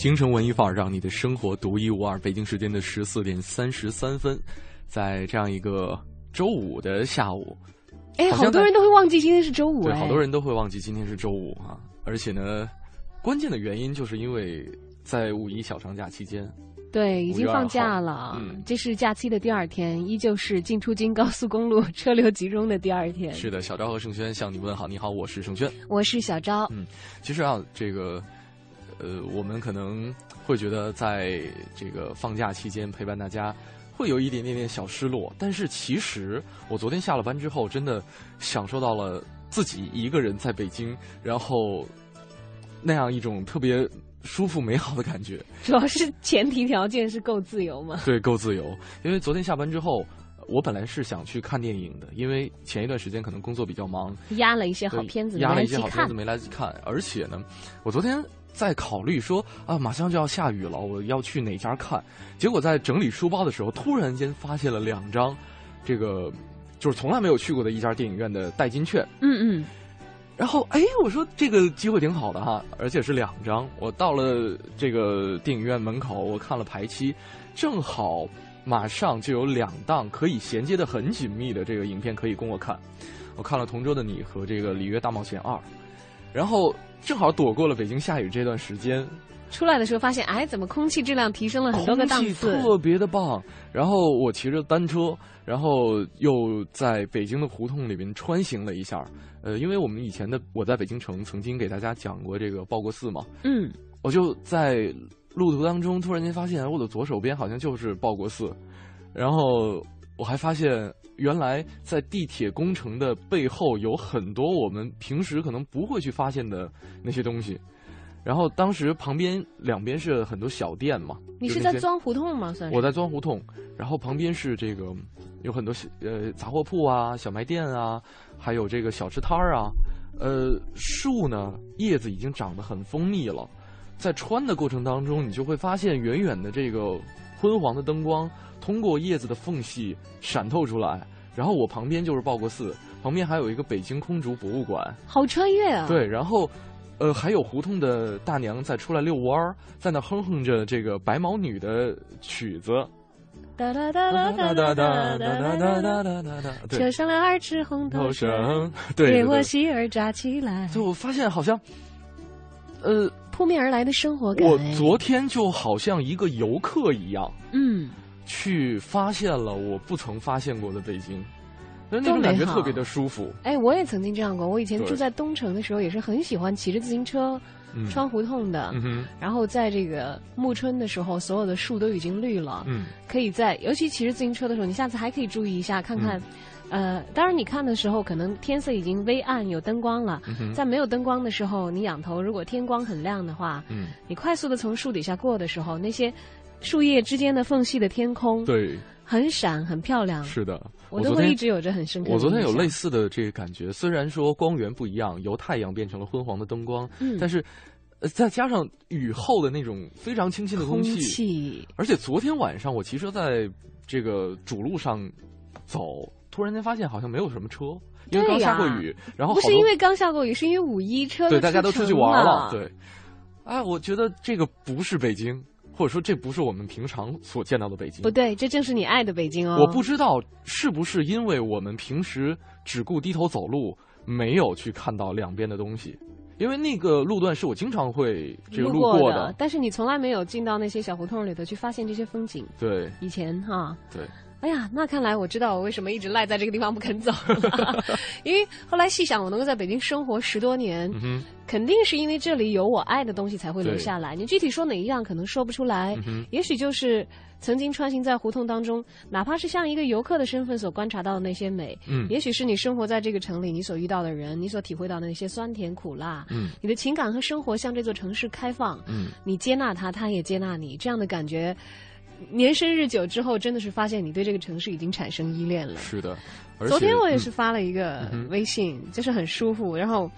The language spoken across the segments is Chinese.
京城文艺范儿，让你的生活独一无二。北京时间的十四点三十三分，在这样一个周五的下午。哎，好多人都会忘记今天是周五。对，好多人都会忘记今天是周五啊！而且呢，关键的原因就是因为在五一小长假期间，对，已经放假了。嗯，这是假期的第二天，依旧是进出京高速公路 车流集中的第二天。是的，小昭和盛轩向你问好，你好，我是盛轩，我是小昭。嗯，其实啊，这个呃，我们可能会觉得在这个放假期间陪伴大家。会有一点点点小失落，但是其实我昨天下了班之后，真的享受到了自己一个人在北京，然后那样一种特别舒服美好的感觉。主要是前提条件是够自由吗？对，够自由。因为昨天下班之后，我本来是想去看电影的，因为前一段时间可能工作比较忙，压了一些好片子，压了一些好片子没来得及看。而且呢，我昨天。在考虑说啊，马上就要下雨了，我要去哪家看？结果在整理书包的时候，突然间发现了两张，这个就是从来没有去过的一家电影院的代金券。嗯嗯。然后哎，我说这个机会挺好的哈，而且是两张。我到了这个电影院门口，我看了排期，正好马上就有两档可以衔接的很紧密的这个影片可以供我看。我看了《同桌的你》和这个《里约大冒险二》，然后。正好躲过了北京下雨这段时间，出来的时候发现，哎，怎么空气质量提升了很多个档次，特别的棒。然后我骑着单车，然后又在北京的胡同里面穿行了一下。呃，因为我们以前的我在北京城曾经给大家讲过这个报国寺嘛，嗯，我就在路途当中突然间发现，我的左手边好像就是报国寺，然后我还发现。原来在地铁工程的背后有很多我们平时可能不会去发现的那些东西，然后当时旁边两边是很多小店嘛。你是在钻胡同吗？算是。我在钻胡同，然后旁边是这个有很多呃杂货铺啊、小卖店啊，还有这个小吃摊儿啊。呃，树呢叶子已经长得很丰密了，在穿的过程当中，你就会发现远远的这个昏黄的灯光。通过叶子的缝隙闪透出来，然后我旁边就是报国寺，旁边还有一个北京空竹博物馆，好穿越啊！对，然后，呃，还有胡同的大娘在出来遛弯儿，在那哼哼着这个白毛女的曲子，哒哒哒哒哒哒哒哒哒哒哒哒哒，车上了二尺红头绳，对，给我喜儿扎起来。就我发现好像，呃，扑面而来的生活感。我昨天就好像一个游客一样，嗯。去发现了我不曾发现过的北京，那种感觉特别的舒服。哎，我也曾经这样过。我以前住在东城的时候，也是很喜欢骑着自行车穿胡同的。然后在这个暮春的时候，所有的树都已经绿了。嗯，可以在，尤其骑着自行车的时候，你下次还可以注意一下，看看。呃，当然你看的时候，可能天色已经微暗，有灯光了。在没有灯光的时候，你仰头，如果天光很亮的话，嗯，你快速的从树底下过的时候，那些。树叶之间的缝隙的天空，对，很闪，很漂亮。是的，我都会一直有着很深刻。我昨天有类似的这个感觉，虽然说光源不一样，由太阳变成了昏黄的灯光，嗯，但是，再加上雨后的那种非常清新的空气，而且昨天晚上我骑车在这个主路上走，突然间发现好像没有什么车，因为刚下过雨，然后不是因为刚下过雨，是因为五一车对大家都出去玩了，对，哎，我觉得这个不是北京。或者说，这不是我们平常所见到的北京。不对，这正是你爱的北京哦。我不知道是不是因为我们平时只顾低头走路，没有去看到两边的东西。因为那个路段是我经常会这个路过的，但是你从来没有进到那些小胡同里头去发现这些风景。对，以前哈。对。哎呀，那看来我知道我为什么一直赖在这个地方不肯走了，因为后来细想，我能够在北京生活十多年，肯定是因为这里有我爱的东西才会留下来。你具体说哪一样，可能说不出来。也许就是曾经穿行在胡同当中，哪怕是像一个游客的身份所观察到的那些美。嗯，也许是你生活在这个城里，你所遇到的人，你所体会到的那些酸甜苦辣。嗯，你的情感和生活向这座城市开放。嗯，你接纳他，他也接纳你，这样的感觉。年深日久之后，真的是发现你对这个城市已经产生依恋了。是的，昨天我也是发了一个微信，就是很舒服，然后，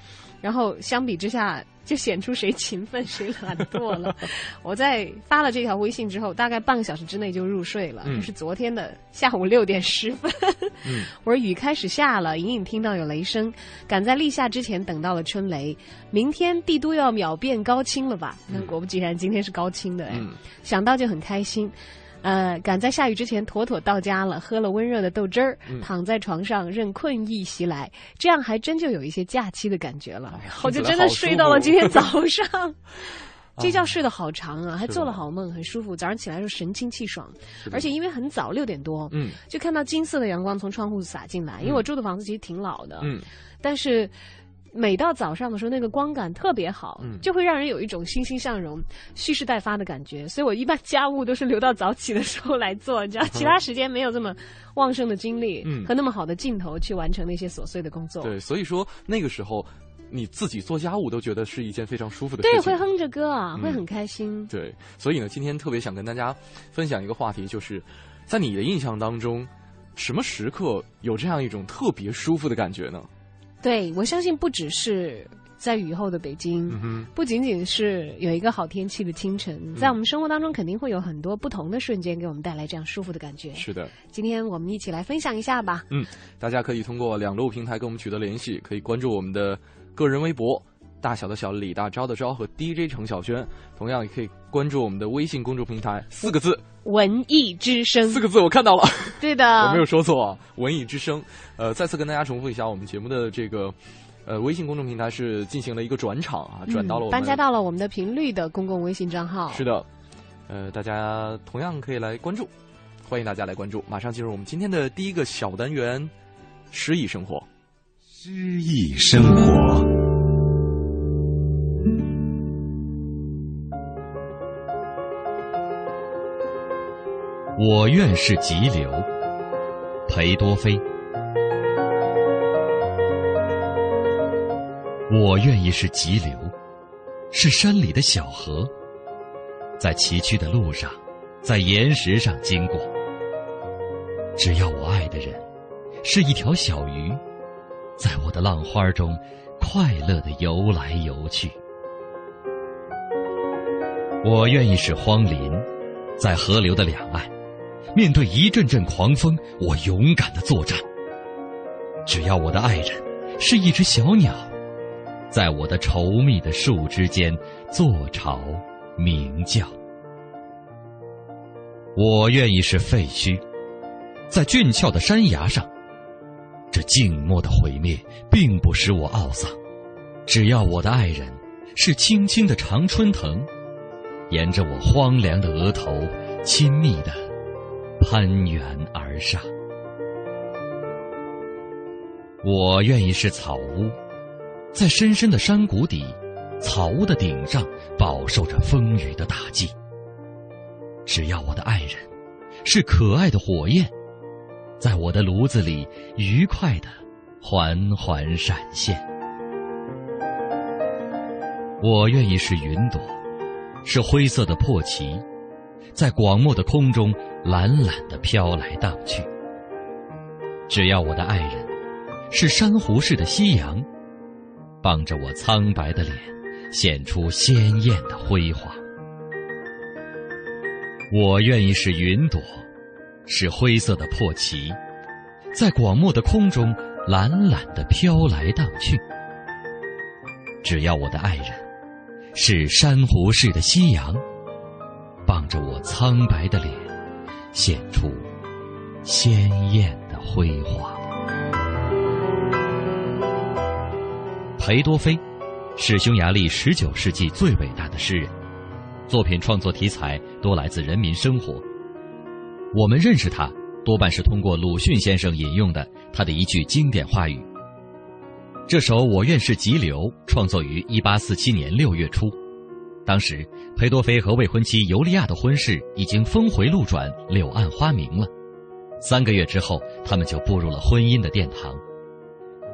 然后相比之下，就显出谁勤奋谁懒惰了。我在发了这条微信之后，大概半个小时之内就入睡了，就是昨天的下午六点十分。我说雨开始下了，隐隐听到有雷声，赶在立夏之前等到了春雷。明天帝都要秒变高清了吧？那果不其然，今天是高清的哎，想到就很开心。呃，赶在下雨之前妥妥到家了，喝了温热的豆汁儿，躺在床上任困意袭来，这样还真就有一些假期的感觉了。我就真的睡到了今天 早上，这觉睡得好长啊，还做了好梦，很舒服。早上起来时候神清气爽，而且因为很早六点多，嗯，就看到金色的阳光从窗户洒进来。因为我住的房子其实挺老的，嗯，但是。每到早上的时候，那个光感特别好，就会让人有一种欣欣向荣、蓄势待发的感觉。所以我一般家务都是留到早起的时候来做，你知道，其他时间没有这么旺盛的精力和那么好的劲头去完成那些琐碎的工作。对，所以说那个时候你自己做家务都觉得是一件非常舒服的事情。对，会哼着歌啊，会很开心。对，所以呢，今天特别想跟大家分享一个话题，就是在你的印象当中，什么时刻有这样一种特别舒服的感觉呢？对，我相信不只是在雨后的北京，不仅仅是有一个好天气的清晨，在我们生活当中肯定会有很多不同的瞬间，给我们带来这样舒服的感觉。是的，今天我们一起来分享一下吧。嗯，大家可以通过两路平台跟我们取得联系，可以关注我们的个人微博“大小的小李大钊的钊”和 DJ 程小轩，同样也可以关注我们的微信公众平台，四个字。文艺之声四个字我看到了，对的，我没有说错啊。文艺之声，呃，再次跟大家重复一下，我们节目的这个呃微信公众平台是进行了一个转场啊，转到了我搬家到了我们的频率的公共微信账号。是的，呃，大家同样可以来关注，欢迎大家来关注。马上进入我们今天的第一个小单元——诗意生活。诗意生活。我愿是急流，裴多菲。我愿意是急流，是山里的小河，在崎岖的路上，在岩石上经过。只要我爱的人是一条小鱼，在我的浪花中快乐的游来游去。我愿意是荒林，在河流的两岸。面对一阵阵狂风，我勇敢的作战。只要我的爱人是一只小鸟，在我的稠密的树枝间坐巢鸣叫。我愿意是废墟，在俊俏的山崖上，这静默的毁灭并不使我懊丧。只要我的爱人是青青的常春藤，沿着我荒凉的额头亲密的。攀援而上，我愿意是草屋，在深深的山谷底，草屋的顶上饱受着风雨的打击。只要我的爱人是可爱的火焰，在我的炉子里愉快的缓缓闪现。我愿意是云朵，是灰色的破旗，在广漠的空中。懒懒的飘来荡去，只要我的爱人是珊瑚似的夕阳，傍着我苍白的脸，显出鲜艳的辉煌。我愿意是云朵，是灰色的破旗，在广漠的空中懒懒的飘来荡去。只要我的爱人是珊瑚似的夕阳，傍着我苍白的脸。显出鲜艳的辉煌。裴多菲是匈牙利十九世纪最伟大的诗人，作品创作题材多来自人民生活。我们认识他，多半是通过鲁迅先生引用的他的一句经典话语。这首《我愿是急流》创作于1847年6月初，当时裴多菲和未婚妻尤利娅的婚事已经峰回路转、柳暗花明了。三个月之后，他们就步入了婚姻的殿堂。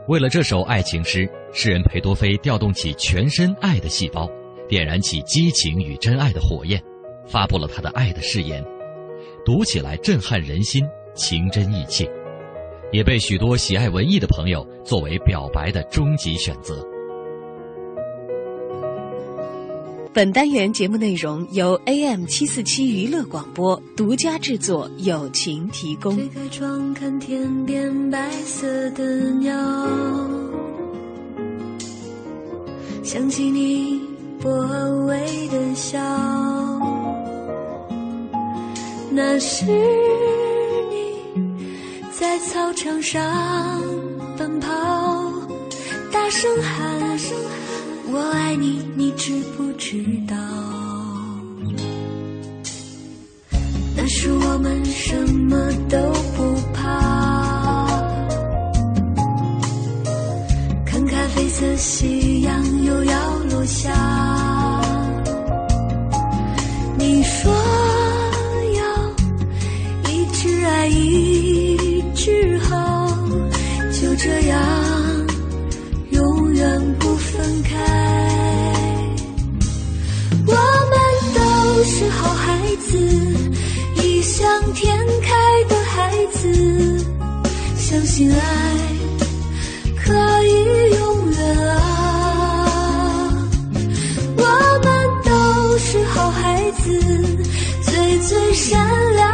为了这首爱情诗，诗人裴多菲调动起全身爱的细胞，点燃起激情与真爱的火焰，发布了他的爱的誓言。读起来震撼人心，情真意切，也被许多喜爱文艺的朋友作为表白的终极选择。本单元节目内容由 AM 七四七娱乐广播独家制作，友情提供。推开窗看天边白色的鸟，想起你薄微的笑。那是你在操场上奔跑，大声喊“我爱你”，你知不知道？那时我们什么都不怕，看咖啡色夕阳又要落下，你说要一直爱。一直好，就这样像天开的孩子，相信爱可以永远啊。我们都是好孩子，最最善良。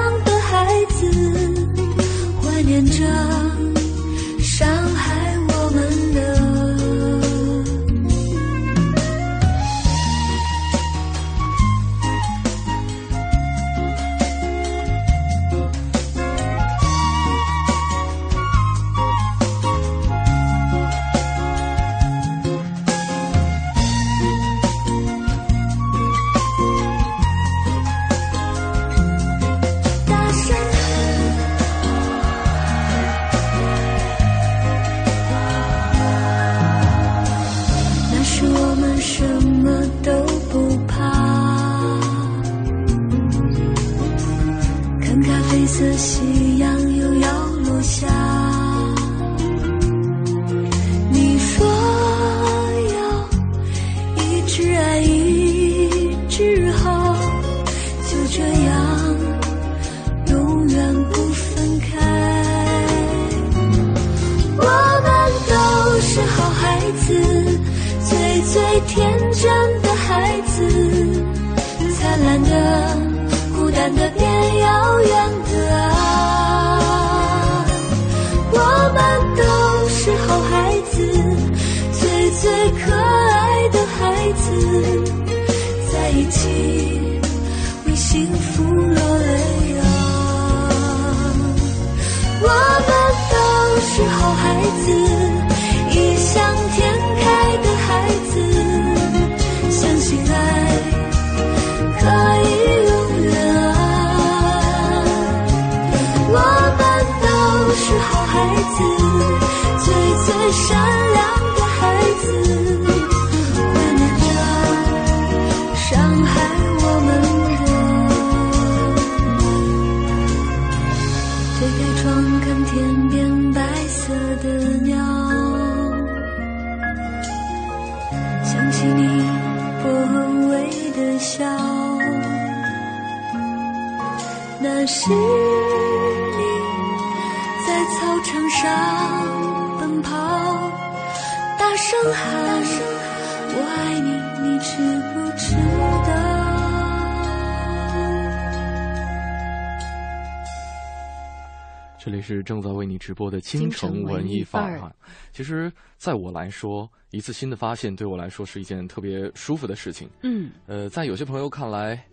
直播的京城文艺范儿哈！其实，在我来说，一次新的发现对我来说是一件特别舒服的事情。嗯，呃，在有些朋友看来，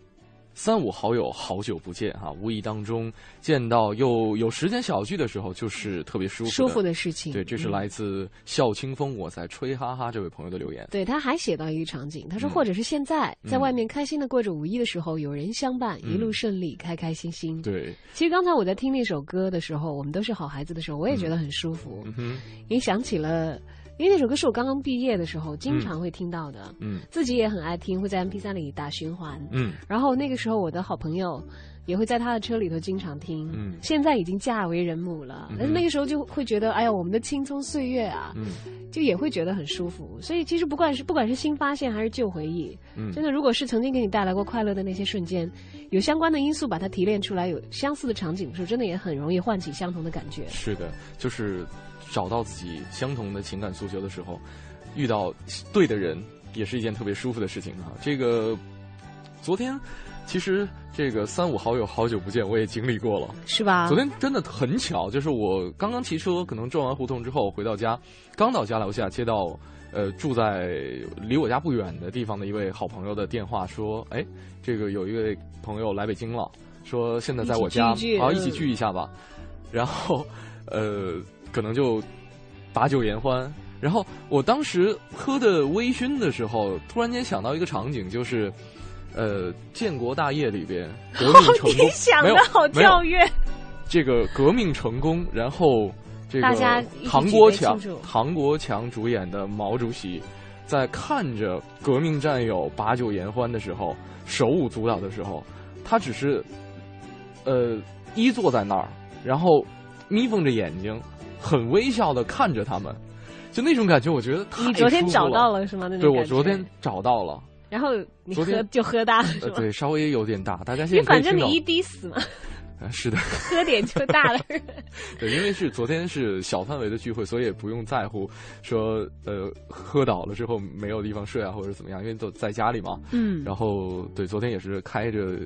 三五好友好久不见哈，无意当中见到又有时间小聚的时候，就是特别舒服舒服的事情。对，这是来自笑清风我在吹哈哈这位朋友的留言。对，他还写到一个场景，他说，或者是现在在外面开心的过着五一的时候，有人相伴，一路顺利，开开心心。对，其实刚才我在听那首歌的时候，我们都是好孩子的时候，我也觉得很舒服，也想起了。因为那首歌是我刚刚毕业的时候经常会听到的，嗯，自己也很爱听，会在 M P 三里打循环，嗯，然后那个时候我的好朋友也会在他的车里头经常听，嗯，现在已经嫁为人母了，但是那个时候就会觉得，哎呀，我们的青葱岁月啊，嗯，就也会觉得很舒服。所以其实不管是不管是新发现还是旧回忆，嗯，真的如果是曾经给你带来过快乐的那些瞬间，有相关的因素把它提炼出来，有相似的场景的时候，真的也很容易唤起相同的感觉。是的，就是。找到自己相同的情感诉求的时候，遇到对的人也是一件特别舒服的事情啊！这个昨天其实这个三五好友好久不见，我也经历过了，是吧？昨天真的很巧，就是我刚刚骑车，可能转完胡同之后回到家，刚到家楼下接到呃住在离我家不远的地方的一位好朋友的电话，说：“哎，这个有一位朋友来北京了，说现在在我家，好一起聚一下吧。”然后呃。可能就把酒言欢，然后我当时喝的微醺的时候，突然间想到一个场景，就是呃建国大业里边革命成功，想的好跳跃。这个革命成功，然后这个唐国强唐国强主演的毛主席，在看着革命战友把酒言欢的时候，手舞足蹈的时候，他只是呃依坐在那儿，然后眯缝着眼睛。很微笑的看着他们，就那种感觉，我觉得太你昨天找到了是吗？那对我昨天找到了。然后你喝就喝大了 是吧？对，稍微有点大。大家现在反正你一滴死嘛。是的。喝点就大了。对，因为是昨天是小范围的聚会，所以也不用在乎说呃喝倒了之后没有地方睡啊或者怎么样，因为都在家里嘛。嗯。然后对，昨天也是开着。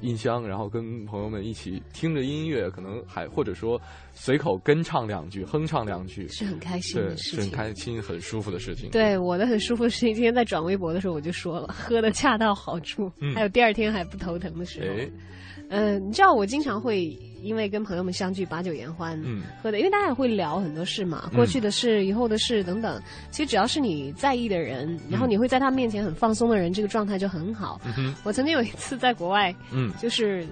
音箱，然后跟朋友们一起听着音乐，可能还或者说随口跟唱两句、哼唱两句，是很开心的事情，是很开心、很舒服的事情。对我的很舒服的事情，今天在转微博的时候我就说了，喝的恰到好处，还有第二天还不头疼的时候。嗯，你知道我经常会。因为跟朋友们相聚，把酒言欢，嗯，喝的，因为大家也会聊很多事嘛，过去的事、以后的事等等。其实只要是你在意的人，然后你会在他面前很放松的人，这个状态就很好。我曾经有一次在国外，嗯，就是。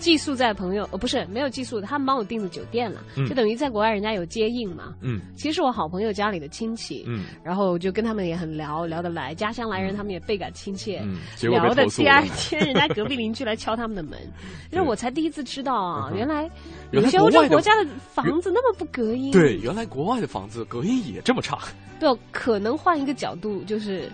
寄宿在朋友，呃，不是没有寄宿的，他们帮我订的酒店了，就等于在国外人家有接应嘛。嗯，其实是我好朋友家里的亲戚。嗯，然后就跟他们也很聊聊得来，家乡来人他们也倍感亲切。嗯，聊的第二天，人家隔壁邻居来敲他们的门，因 为我才第一次知道啊，原来有些欧洲国家的房子那么不隔音。对，原来国外的房子隔音也这么差。对，可能换一个角度就是。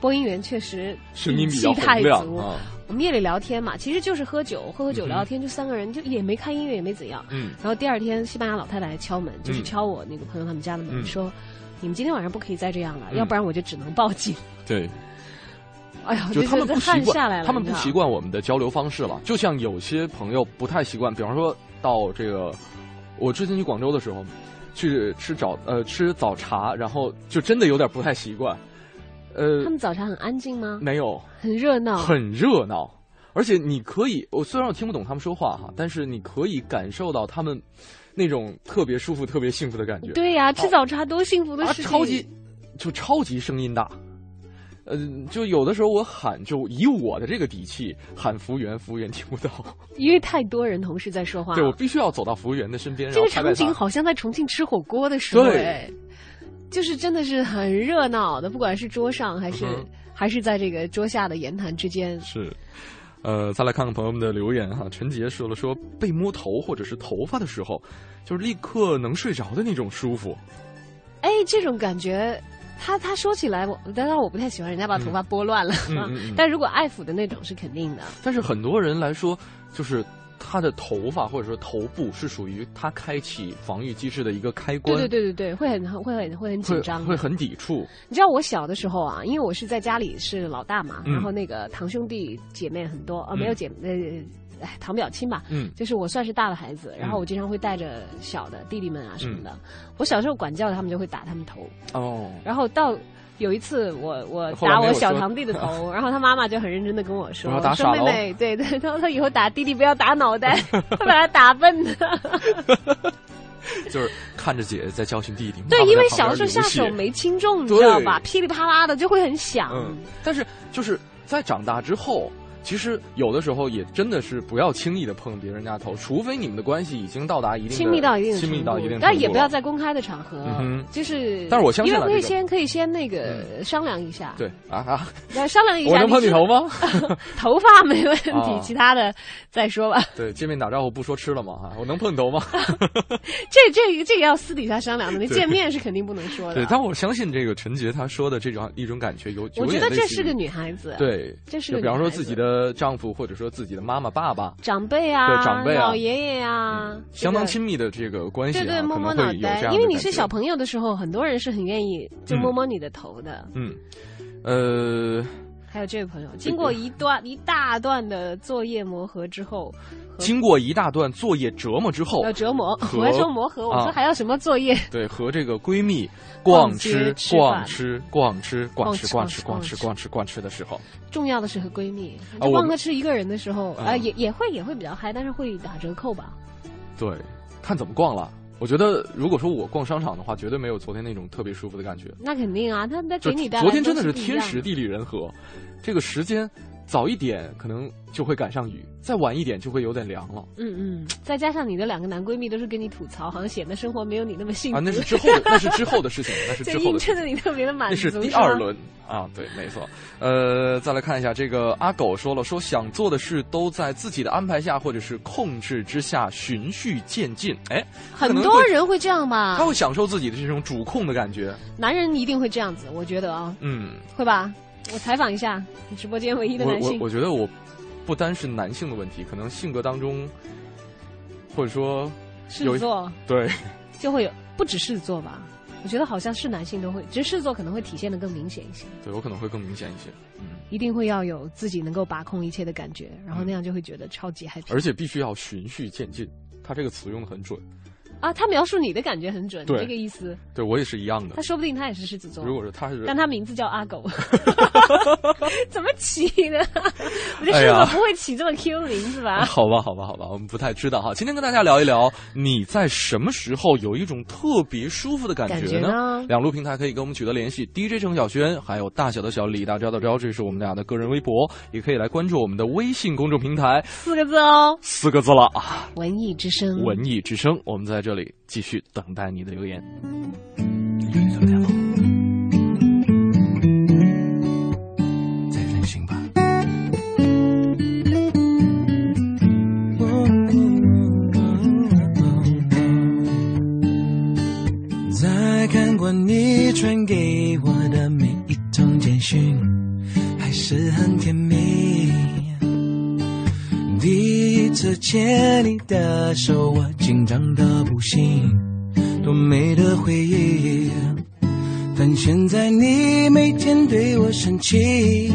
播音员确实声音比较洪亮啊。我们夜里聊天嘛，其实就是喝酒，喝喝酒聊聊天，就三个人，就也没看音乐，也没怎样。嗯。然后第二天，西班牙老太太来敲门，就是敲我那个朋友他们家的门，说：“你们今天晚上不可以再这样了，要不然我就只能报警。”对。哎呀，就他们不习惯，他们不习惯我们的交流方式了。就像有些朋友不太习惯，比方说到这个，我之前去广州的时候，去吃早呃吃早茶，然后就真的有点不太习惯。呃，他们早茶很安静吗？没有，很热闹，很热闹。而且你可以，我虽然我听不懂他们说话哈，但是你可以感受到他们那种特别舒服、特别幸福的感觉。对呀，吃早茶多幸福的事情！啊超级，就超级声音大。呃，就有的时候我喊，就以我的这个底气喊服务员，服务员听不到，因为太多人同时在说话。对我必须要走到服务员的身边。这个场景好像在重庆吃火锅的时候，哎。就是真的是很热闹的，不管是桌上还是还是在这个桌下的言谈之间。是，呃，再来看看朋友们的留言哈。陈杰说了，说被摸头或者是头发的时候，就是立刻能睡着的那种舒服。哎，这种感觉，他他说起来，我当然我不太喜欢人家把头发拨乱了，但如果爱抚的那种是肯定的。但是很多人来说，就是。他的头发或者说头部是属于他开启防御机制的一个开关。对对对对对，会很会很会很紧张，会很抵触。你知道我小的时候啊，因为我是在家里是老大嘛，然后那个堂兄弟姐妹很多，呃，没有姐呃，哎，堂表亲吧，嗯，就是我算是大的孩子，然后我经常会带着小的弟弟们啊什么的。我小时候管教他们就会打他们头。哦。然后到有一次我我打我小堂弟的头，然后他妈妈就很认真的跟我说我要打：“说妹妹，对对，他说以后打弟弟不要打脑袋，会把他打笨的。就是看着姐姐在教训弟弟。对，因为小的时候下手没轻重，你知道吧？噼里啪啦的就会很响。嗯，但是就是在长大之后，其实有的时候也真的是不要轻易的碰别人家头，除非你们的关系已经到达一定亲密到一定的亲密到一定但也不要。在公开的场合，嗯哼就是。但是我相信因为可以先可以先那个商量一下，对啊啊！来商量一下。我能碰你头吗？头发没问题，哦其他的再说吧。对，见面打招呼不说吃了吗？啊，我能碰你头吗？这这个这个要私底下商量的，那见面是肯定不能说的。对，但我相信这个陈杰他说的这种一种感觉有，我觉得这是个女孩子，，对，这是比方说自己的丈夫或者说自己的妈妈、爸爸，长辈啊，对长辈啊。老爷爷啊，相当亲密的这个关系啊，对对，摸摸脑袋因为你是小朋友的时候，很多人是很愿意就嗯。摸摸你的头的。嗯，呃，还有这位朋友，经过一段一大段的作业磨合之后，经过一大段作业折磨之后，要折磨，和我还说磨合，我说啊还要什么作业？对，和这个闺蜜逛逛吃、逛吃、逛吃、逛逛吃、逛吃、逛吃逛吃、逛逛吃、的时候，重要的是和闺蜜，逛个吃一个人的时候，啊啊，也也会也会比较嗨，但是会打折扣吧。对，看怎么逛了。我觉得，如果说我逛商场的话，绝对没有昨天那种特别舒服的感觉。那肯定啊，他他就给你带昨天真的是天时地利人和，这个时间早一点可能就会赶上雨，再晚一点就会有点凉了嗯嗯，再加上你的两个男闺蜜都是跟你吐槽，好像显得生活没有你那么幸福。啊！那是之后的，那是之后的事情，那是这之后的事情映衬。着你特别的满足。那是第二轮啊，对，没错。呃，再来看一下这个阿狗说了，说想做的事都在自己的安排下或者是控制之下循序渐进。哎，很多人会这样吧他？会享受自己的这种主控的感觉。男人一定会这样子，我觉得啊，嗯，会吧？我采访一下你直播间唯一的我我男性，我我觉得我不单是男性的问题，可能性格当中，或者说狮有子座对就会有，不止狮子座吧？我觉得好像是男性都会，只是狮子座可能会体现的更明显一些，对我可能会更明显一些。嗯，一定会要有自己能够把控一切的感觉，然后那样就会觉得超级 happy。而且必须要循序渐进。他这个词用的很准，啊，他描述你的感觉很准，对这个意思。对我也是一样的他。说不定他也是狮子座，如果说他是但他名字叫阿狗，怎么起的？我觉得哎呀狮子座不会起这么 Q 名字吧？好吧，好吧，好吧，我们不太知道哈。今天跟大家聊一聊，你在什么时候有一种特别舒服的感感觉呢？觉呢？两路平台可以跟我们取得联系，DJ 程小轩，还有大小的小李大招的招，这是我们俩的个人微博，也可以来关注我们的微信公众平台，四个字哦，四个字了啊，文艺之声。文艺之声，我们在这里继续等待你的留言。再任性吧。再看过你传给我的每一通简讯，还是很甜蜜。第一次牵你的手，我紧张的不行，多美的回忆。但现在你每天对我生气，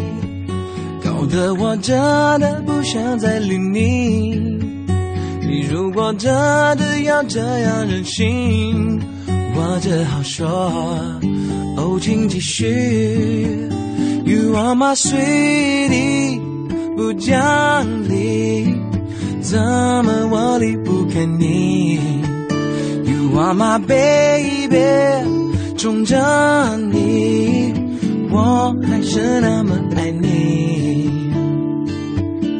搞得我真的不想再理你。你如果真的要这样任性，我只好说，哦，请继续。You are my sweetie，不讲理，怎么我离不开你？You are my baby，宠着你，我还是那么爱你。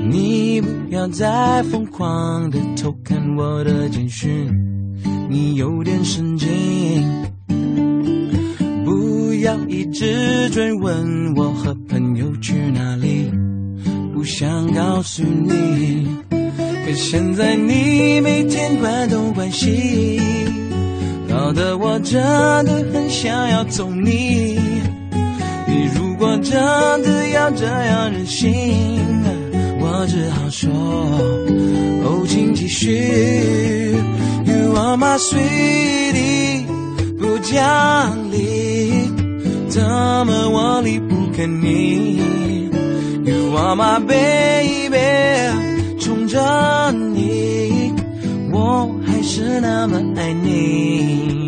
你不要再疯狂的偷看我的简讯，你有点神经。不要一直追问我和朋友去哪里，不想告诉你。可现在你每天关东关西，搞得我真的很想要揍你。你如果真的要这样任性，我只好说，哦，请继续。You are my sweetie，不讲理，怎么我离不开你？You are my baby，宠着你，我还是那么爱你。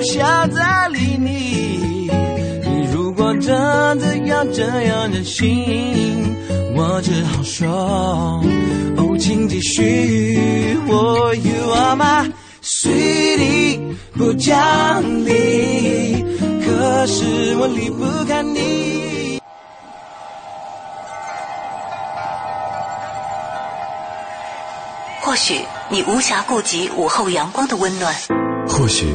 不想再理你。你如果真的要这样任性，我只好说，哦，请继续。Oh, you are my sweetie，不讲理，可是我离不开你。或许你无暇顾及午后阳光的温暖，或许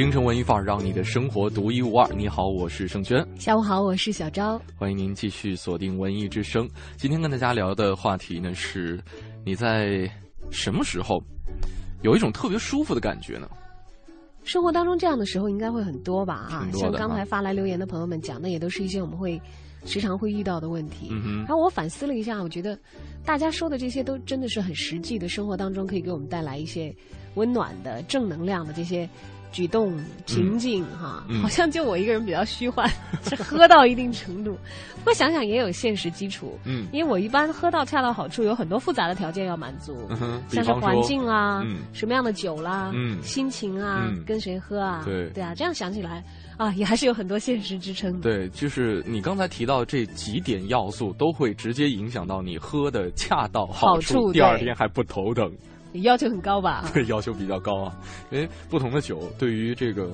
京城文艺范儿，让你的生活独一无二。你好，我是盛轩。下午好，我是小昭。欢迎您继续锁定文艺之声。今天跟大家聊的话题呢是，你在什么时候有一种特别舒服的感觉呢？生活当中这样的时候应该会很多吧？啊，像刚才发来留言的朋友们讲的，也都是一些我们会时常会遇到的问题。嗯哼然后我反思了一下，我觉得大家说的这些都真的是很实际的，生活当中可以给我们带来一些温暖的、正能量的这些举动平静哈。嗯好像就我一个人比较虚幻，是喝到一定程度。不过想想也有现实基础，嗯因为我一般喝到恰到好处，有很多复杂的条件要满足。像是环，境啊，嗯什么样的酒啦，嗯心情啊，嗯跟谁喝啊，对对啊，这样想起来啊，也还是有很多现实支撑的。对，就是你刚才提到这几点要素，都会直接影响到你喝的恰到好好处第二天还不头疼，你要求很高吧？对，要求比较高啊。因为不同的酒对于这个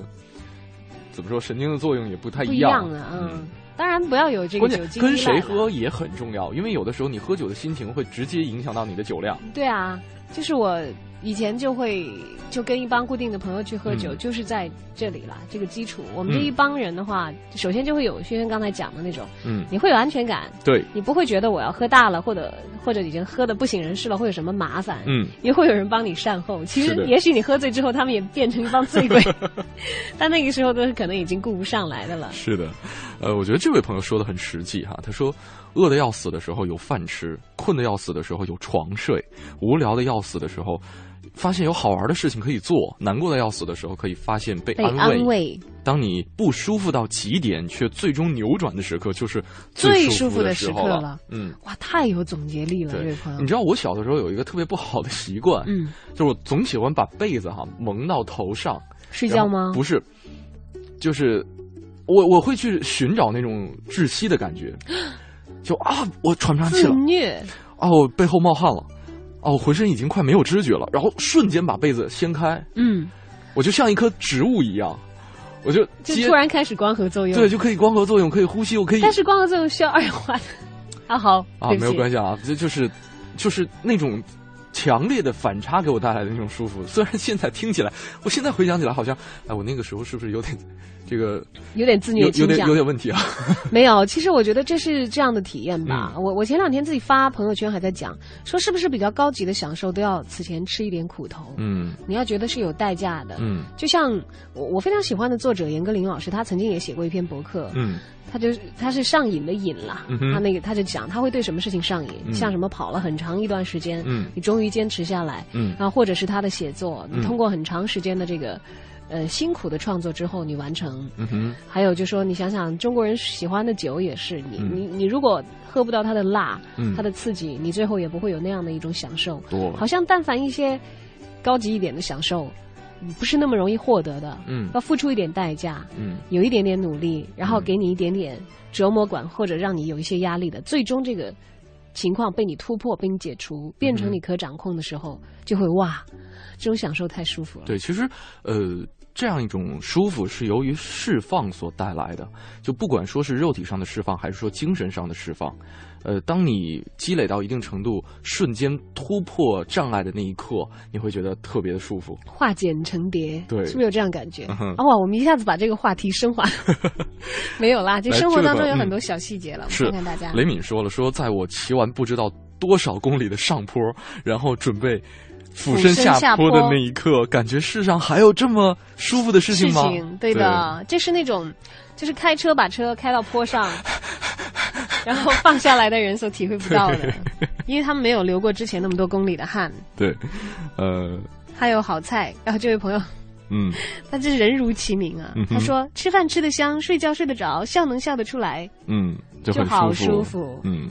怎么说神经的作用也不太不一样样的，嗯。当然不要有这个跟谁喝也很重要，因为有的时候你喝酒的心情会直接影响到你的酒量。对啊，就是我以前就会就跟一帮固定的朋友去喝酒，嗯就是在这里啦，这个基础。我们这嗯一帮人的话，首先就会有轩轩刚才讲的那种，嗯，你会有安全感，对，你不会觉得我要喝大了，或者或者已经喝的不省人事了，会有什么麻烦。嗯，也会有人帮你善后。其实，也许你喝醉之后，他们也变成一帮醉鬼，但那个时候都是可能已经顾不上来的了。是的，呃，我觉得这位朋友说的很实际哈。他说，饿得要死的时候有饭吃，困得要死的时候有床睡，无聊的要死的时候，发现有好玩的事情可以做，难过的要死的时候可以发现被被安慰。安慰，当你不舒服到极点，却最终扭转的时刻，就是最舒服的时刻了。嗯，哇，太有总结力了，这位朋友你。知道我小的时候有一个特别不好的习惯，嗯，就是我总喜欢把被子哈蒙到头上。睡觉吗？不是，就是我我会去寻找那种窒息的感觉，就啊，我喘不上气自了，虐，啊，我背后冒汗了，啊，我浑身已经快没有知觉了，然后瞬间把被子掀开，嗯，我就像一棵植物一样，我就就突然开始光合作用。对，就可以光合作用，可以呼吸，我可以但是光合作用需要二氧化碳。啊，好，啊，没有关系啊，这就是就是那种。强烈的反差给我带来的那种舒服，虽然现在听起来，我现在回想起来好像，哎，我那个时候是不是有点，这个有点自虐倾向有点有。点问题啊？没有，其实我觉得这是这样的体验吧。嗯我我前两天自己发朋友圈还在讲，说是不是比较高级的享受都要此前吃一点苦头？嗯你要觉得是有代价的。嗯就像我我非常喜欢的作者严歌苓老师，他曾经也写过一篇博客，嗯他就是他是上瘾的瘾啦，嗯他那个他就讲他会对什么事情上瘾，嗯像什么跑了很长一段时间，嗯你终于坚持下来，嗯然后或者是他的写作，嗯你通过很长时间的这个。呃，辛苦的创作之后，你完成。嗯哼，还有就说，你想想，中国人喜欢的酒也是，你、嗯。你你如果喝不到它的辣，嗯。它的刺激，你最后也不会有那样的一种享受。多。好像但凡一些高级一点的享受，嗯不是那么容易获得的，嗯。要付出一点代价，嗯。有一点点努力，然后给你一点点折磨感，或者让你有一些压力的，最终这个情况被你突破、被你解除，变成你可掌控的时候，就会哇，这种享受太舒服了。对，其实呃，这样一种舒服是由于释放所带来的，就不管说是肉体上的释放，还是说精神上的释放，呃，当你积累到一定程度，瞬间突破障碍的那一刻，你会觉得特别的舒服。化茧成蝶，对是不是有这样感觉？嗯哼啊哇，我们一下子把这个话题升华，没有啦，就生活当中有很多小细节了，我看看大家。雷敏说了，说在我骑完不知道多少公里的上坡，然后准备俯身下坡的那一刻，感觉世上还有这么舒服的事情吗？事情对的，这是那种，就是开车把车开到坡上，然后放下来的人所体会不到的，因为他们没有流过之前那么多公里的汗。对，呃，还有好菜，然后这位朋友，嗯，他这人如其名啊，他说吃饭吃得香，睡觉睡得着，笑能笑得出来，嗯，就很好舒服，嗯，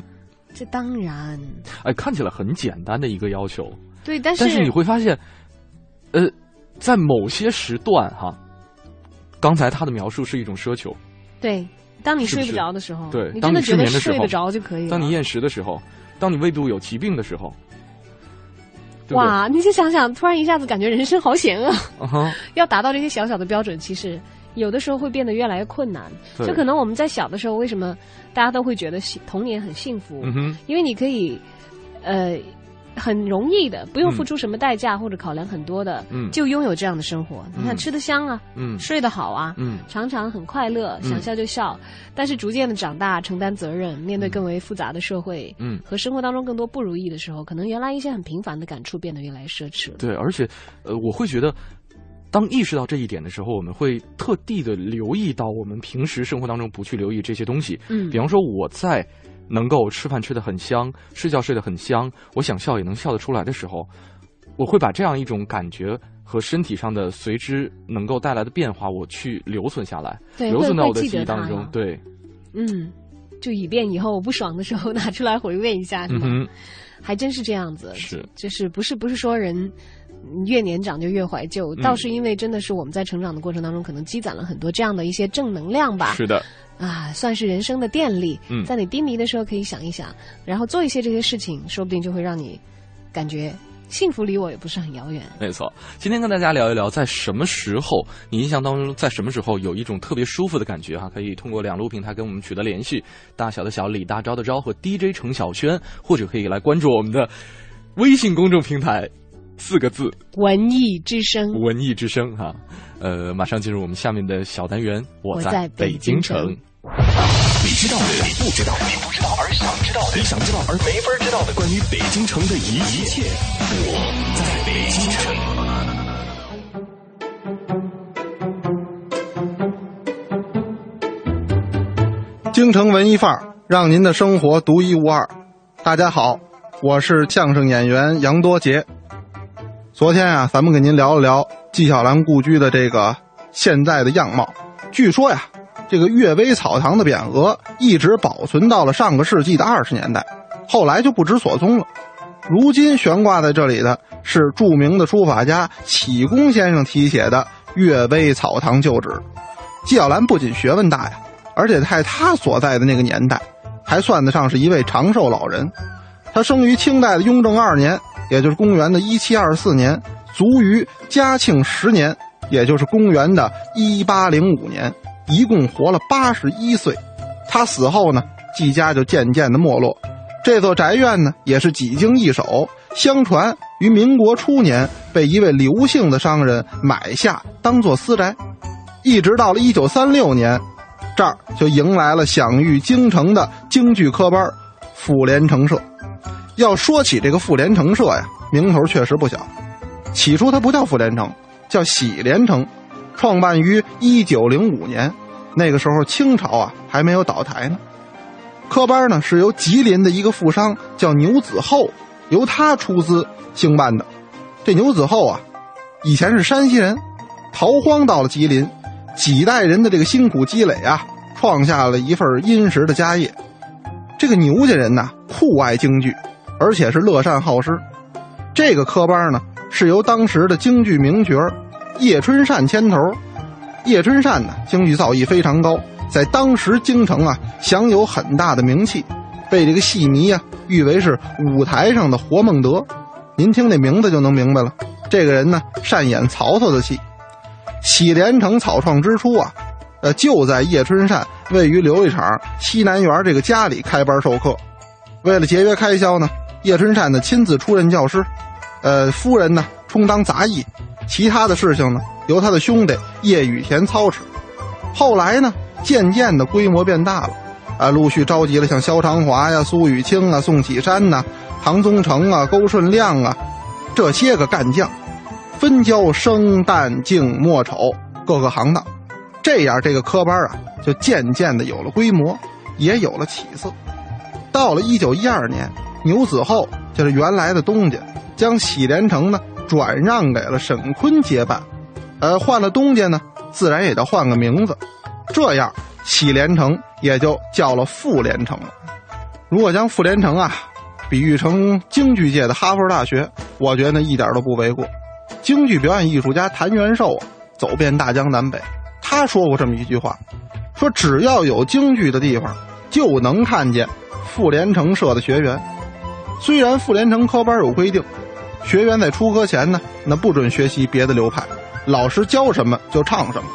这当然，哎，看起来很简单的一个要求。对，但是但是你会发现，呃，在某些时段哈，刚才他的描述是一种奢求。对，当你睡不着的时候，对，你真的觉得睡得着就可以了。当你厌食的时候，当你胃部有疾病的时候，哇，你就想想，突然一下子感觉人生好险恶。要达到这些小小的标准，其实有的时候会变得越来越困难。就可能我们在小的时候，为什么大家都会觉得童年很幸福？因为你可以，呃。很容易的，不用付出什么代价或者考量很多的，嗯，就拥有这样的生活。你看，吃得香啊，嗯，睡得好啊，嗯，常常很快乐，想笑就笑。但是逐渐的长大，承担责任，面对更为复杂的社会，嗯，和生活当中更多不如意的时候，可能原来一些很平凡的感触变得越来越奢侈了。对，而且，呃，我会觉得，当意识到这一点的时候，我们会特地的留意到我们平时生活当中不去留意这些东西。嗯，比方说我在。能够吃饭吃得很香，睡觉睡得很香，我想笑也能笑得出来的时候，我会把这样一种感觉和身体上的随之能够带来的变化，我去留存下来，留存到我的记忆当中。对，嗯，就以便以后我不爽的时候拿出来回味一下，是吗？还真是这样子，是，就是不是不是说人越年长就越怀旧，倒是因为真的是我们在成长的过程当中，可能积攒了很多这样的一些正能量吧。是的。啊，算是人生的电力。嗯，在你低迷的时候可以想一想，然后做一些这些事情，说不定就会让你感觉幸福离我也不是很遥远。没错，今天跟大家聊一聊，在什么时候你印象当中，在什么时候有一种特别舒服的感觉哈？可以通过两路平台跟我们取得联系，大小的小李大钊的招和 DJ 程小轩，或者可以来关注我们的微信公众平台，四个字“文艺之声”。文艺之声哈，呃，马上进入我们下面的小单元，我在北京城。你知道的，你不知道，你不知道而想知道的，你想知道而没法知道的，关于北京城的一一切，我在北京城。京城文艺范儿，让您的生活独一无二。大家好，我是相声演员杨多杰。昨天啊，咱们给您聊了聊纪晓岚故居的这个现在的样貌。据说呀。这个阅微草堂的匾额一直保存到了上个世纪的二十年代，后来就不知所踪了。如今悬挂在这里的是著名的书法家启功先生题写的“阅微草堂旧址”。纪晓岚不仅学问大呀，而且在他所在的那个年代，还算得上是一位长寿老人。他生于清代的雍正二年，也就是公元的一七二四年，卒于嘉庆十年，也就是公元的一八零五年。一共活了八十一岁，他死后呢，季家就渐渐的没落。这座宅院呢，也是几经易手，相传于民国初年被一位刘姓的商人买下，当做私宅。一直到了一九三六年，这儿就迎来了享誉京城的京剧科班——妇联成社。要说起这个妇联城社呀，名头确实不小。起初它不叫妇联城，叫喜连城。创办于一九零五年，那个时候清朝啊还没有倒台呢。科班呢是由吉林的一个富商叫牛子厚，由他出资兴办的。这牛子厚啊，以前是山西人，逃荒到了吉林，几代人的这个辛苦积累啊，创下了一份殷实的家业。这个牛家人呢酷爱京剧，而且是乐善好施。这个科班呢是由当时的京剧名角叶春善牵头，叶春善呢，京剧造诣非常高，在当时京城啊享有很大的名气，被这个戏迷啊誉为是舞台上的活孟德。您听这名字就能明白了，这个人呢善演曹操的戏。喜连城草创之初啊，呃就在叶春善位于琉璃厂西南园这个家里开班授课。为了节约开销呢，叶春善呢亲自出任教师，呃夫人呢充当杂役。其他的事情呢，由他的兄弟叶雨田操持。后来呢，渐渐的规模变大了，啊，陆续召集了像萧长华呀、苏雨清啊、宋启山呐、唐宗成啊、勾顺亮啊，这些个干将，分教生旦净末丑各个行当，这样这个科班啊，就渐渐的有了规模，也有了起色。到了一九一二年，牛子厚就是原来的东家，将喜连城呢转让给了沈坤接办。呃，换了东家呢，自然也得换个名字，这样喜连城也就叫了傅连城了。如果将傅连城啊。比喻成京剧界的哈佛大学，我觉得一点都不为过。京剧表演艺术家谭元寿啊，走遍大江南北，他说过这么一句话：说只要有京剧的地方，就能看见傅连城社的学员。虽然傅连城科班有规定，学员在出科前呢，那不准学习别的流派，老师教什么就唱什么。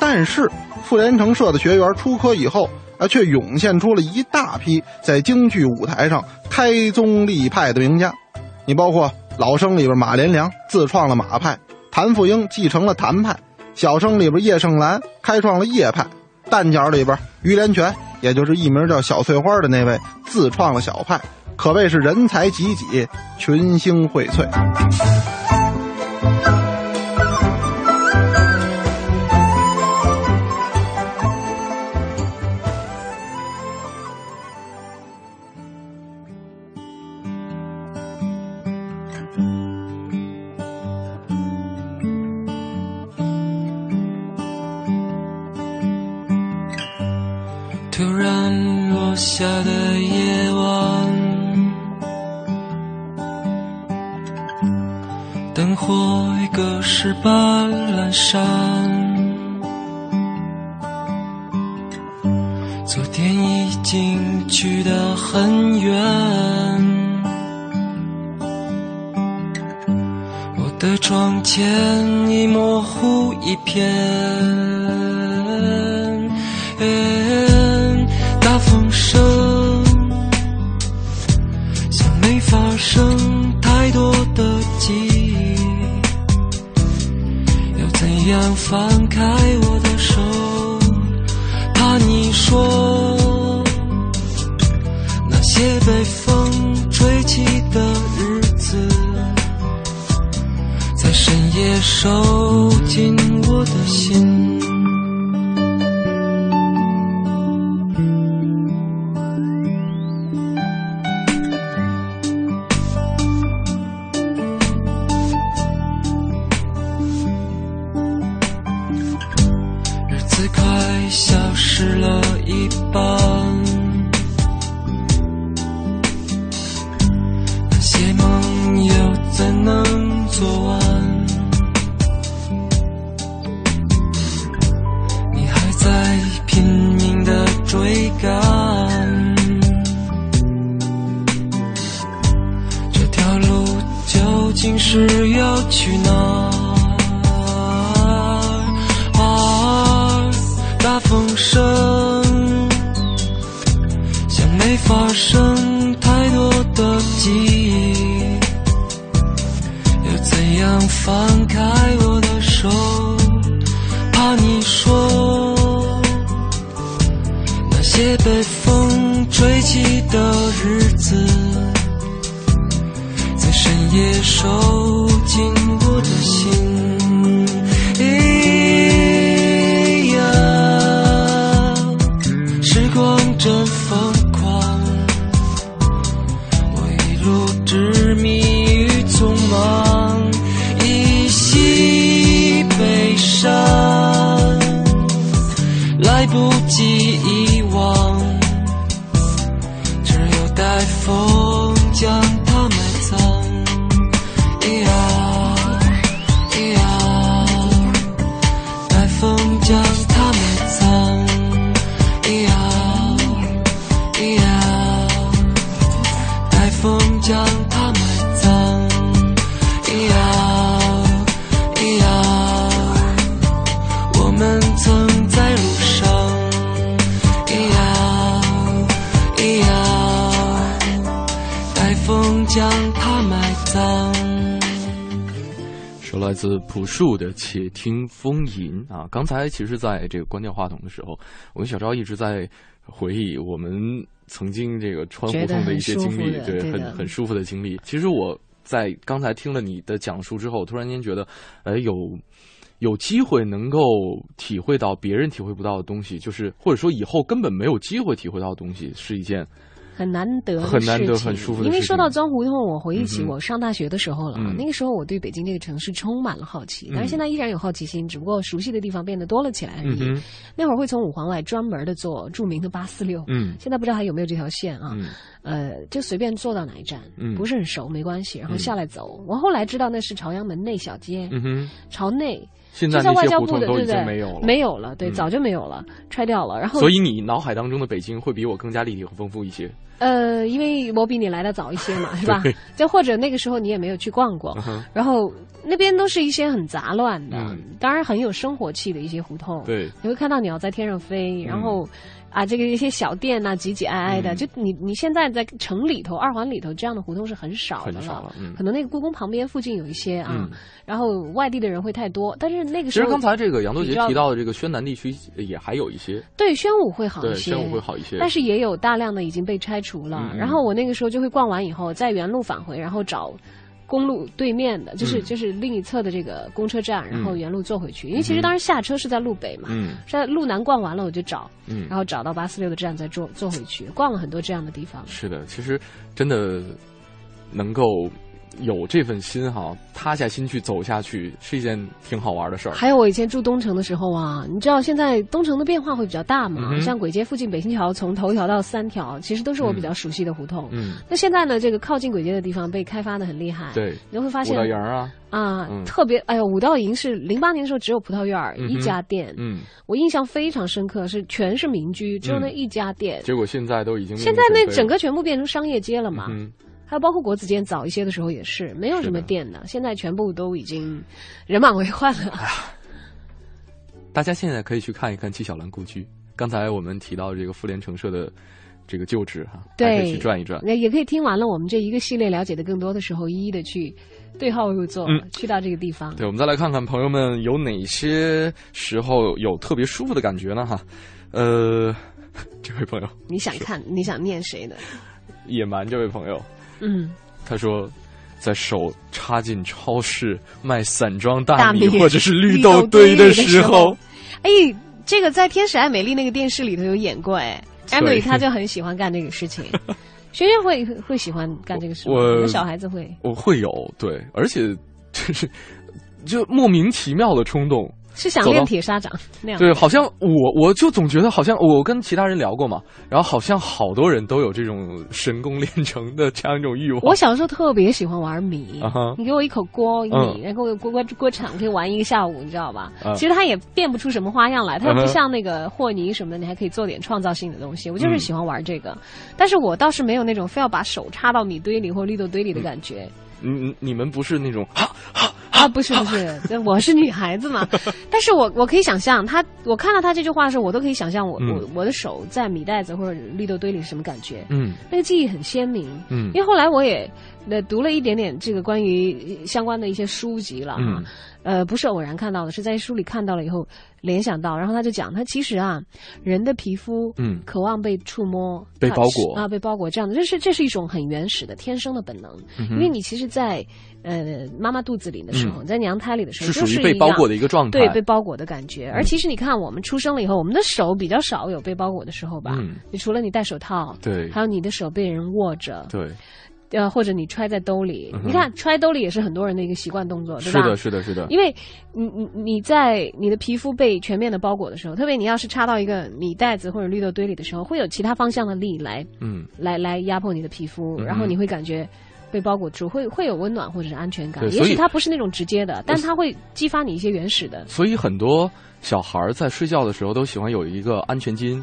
但是傅连城社的学员出科以后。啊，却涌现出了一大批在京剧舞台上开宗立派的名家。你包括老生里边马连良自创了马派，谭富英继承了谭派，小生里边叶盛兰开创了叶派，旦角里边于连泉，也就是艺名叫小翠花的那位自创了小派，可谓是人才济济，群星荟萃。突然落下的朴树的《且听风吟》啊，刚才其实在这个关掉话筒的时候，我跟小昭一直在回忆我们曾经这个穿胡同的一些经历，对，很很舒服的经历。其实我在刚才听了你的讲述之后，突然间觉得，哎，有有机会能够体会到别人体会不到的东西，就是或者说以后根本没有机会体会到的东西，是一件很难得的很难得事情很舒服因为说到钻胡同，我回忆起我上大学的时候了。嗯那个时候我对北京这个城市充满了好奇，但嗯是现在依然有好奇心，只不过熟悉的地方变得多了起来而已。嗯，那会儿会从五环外专门的坐著名的八四六，嗯现在不知道还有没有这条线啊？嗯呃，就随便坐到哪一站，嗯不是很熟没关系，然后嗯下来走。我后来知道那是朝阳门内小街，嗯，朝内。现在外在那些胡交部的，对同都已不对？经没有了，没有了，对，嗯早就没有了，拆掉了。然后，所以你脑海当中的北京会比我更加立体和丰富一些，呃，因为我比你来的早一些嘛，是吧对？就或者那个时候你也没有去逛过，嗯，然后那边都是一些很杂乱的，嗯当然很有生活气的一些胡同。对，你会看到鸟在天上飞，然后、啊，这个一些小店呐、挤挤挨挨的，嗯。就你你现在在城里头、二环里头这样的胡同是很少的很少了嗯。可能那个故宫旁边附近有一些啊，嗯。然后外地的人会太多，但是那个时候其实刚才这个杨多杰提到的这个宣南地区也还有一些，对宣武会好，一些，宣武会好一些，但是也有大量的已经被拆除了。然后我那个时候就会逛完以后，在原路返回，然后找公路对面的，就是、嗯。就是另一侧的这个公车站，然后嗯原路坐回去。因为其实当时下车是在路北嘛，在路南逛完了我就找，嗯。然，后找到八四六的站再坐坐回去，逛了很多这样的地方。是的，其实真的能够有这份心哈，塌下心去走下去，是一件挺好玩的事儿。还有我以前住东城的时候啊，你知道现在东城的变化会比较大嘛？嗯像簋街附近北新桥从头条到三条，其实都是我比较熟悉的胡同。嗯，那现在呢，这个靠近簋街的地方被开发的很厉害，对，你会发现五道营啊，啊，嗯。特别哎呦，五道营是零八年的时候只有葡萄院、嗯一家店，嗯，我印象非常深刻，是全是民居，只有那嗯。一家店。结果现在都已经现在那整个个全部变成商业街了嘛，嗯，还有包括国子监早一些的时候也是没有什么店的，现在全部都已经人满为患了。大家现在可以去看一看纪晓岚故居。刚才我们提到这个妇联城社的这个旧址哈，对，去转一转。那也可以听完了我们这一个系列了解的更多的时候，一一的去对号入座，嗯去到这个地方。对，我们再来看看朋友们有哪些时候有特别舒服的感觉呢？哈，呃，这位朋友你想看，你想念谁呢？野蛮这位朋友，嗯，他说，在手插进超市卖散装大大米或者是绿绿豆豆堆的时时候。候，哎，这个在《天使爱美丽》那个电视里头有演过，哎。对，Emily 她就很喜欢干这个事情。学学会会喜欢干这个事情？我小孩子会。我会有对，而且就是就莫名其妙的冲动。是想练铁砂掌那样。对，好像我我就总觉得好像我跟其他人聊过嘛，然后好像好多人都有这种神功练成的这样一种欲望。我小时候特别喜欢玩米你给我一口锅米，嗯然后给我锅锅锅铲可以玩一个下午，你知道吧？啊其实它也变不出什么花样来，它又不像那个和泥什么的，你还可以做点创造性的东西。我就是嗯喜欢玩这个，但是我倒是没有那种非要把手插到米堆里或绿豆堆里的感觉。你你们不是那种哈哈啊，不是不是，这我是女孩子嘛，但是我我可以想象，他我看到他这句话的时候，我都可以想象我、嗯。我我的手在米袋子或者绿豆堆里是什么感觉，嗯。那个记忆很鲜明。嗯。因为后来我也那读了一点点这个关于相关的一些书籍了哈，嗯呃，不是偶然看到的，是在书里看到了以后联想到，然后他就讲，他其实啊，人的皮肤嗯渴望被触摸、被包裹啊，被包裹这样的，这是这是一种很原始的天生的本能，嗯因为你其实在，呃妈妈肚子里的时候，嗯在娘胎里的时候是就是被包裹的一个状态。对，被包裹的感觉。而其实你看，我们出生了以后，我们的手比较少有被包裹的时候吧？嗯你除了你戴手套，对还有你的手被人握着，对，呃，或者你揣在兜里。嗯你看，揣兜里也是很多人的一个习惯动作，对吧？是的，是的，是的。因为你你你在你的皮肤被全面的包裹的时候，特别你要是插到一个米袋子或者绿豆堆里的时候，会有其他方向的力来嗯来来压迫你的皮肤，嗯然后你会感觉。被包裹住会会有温暖或者是安全感，也许它不是那种直接的，但它会激发你一些原始的。所以很多小孩儿在睡觉的时候都喜欢有一个安全巾。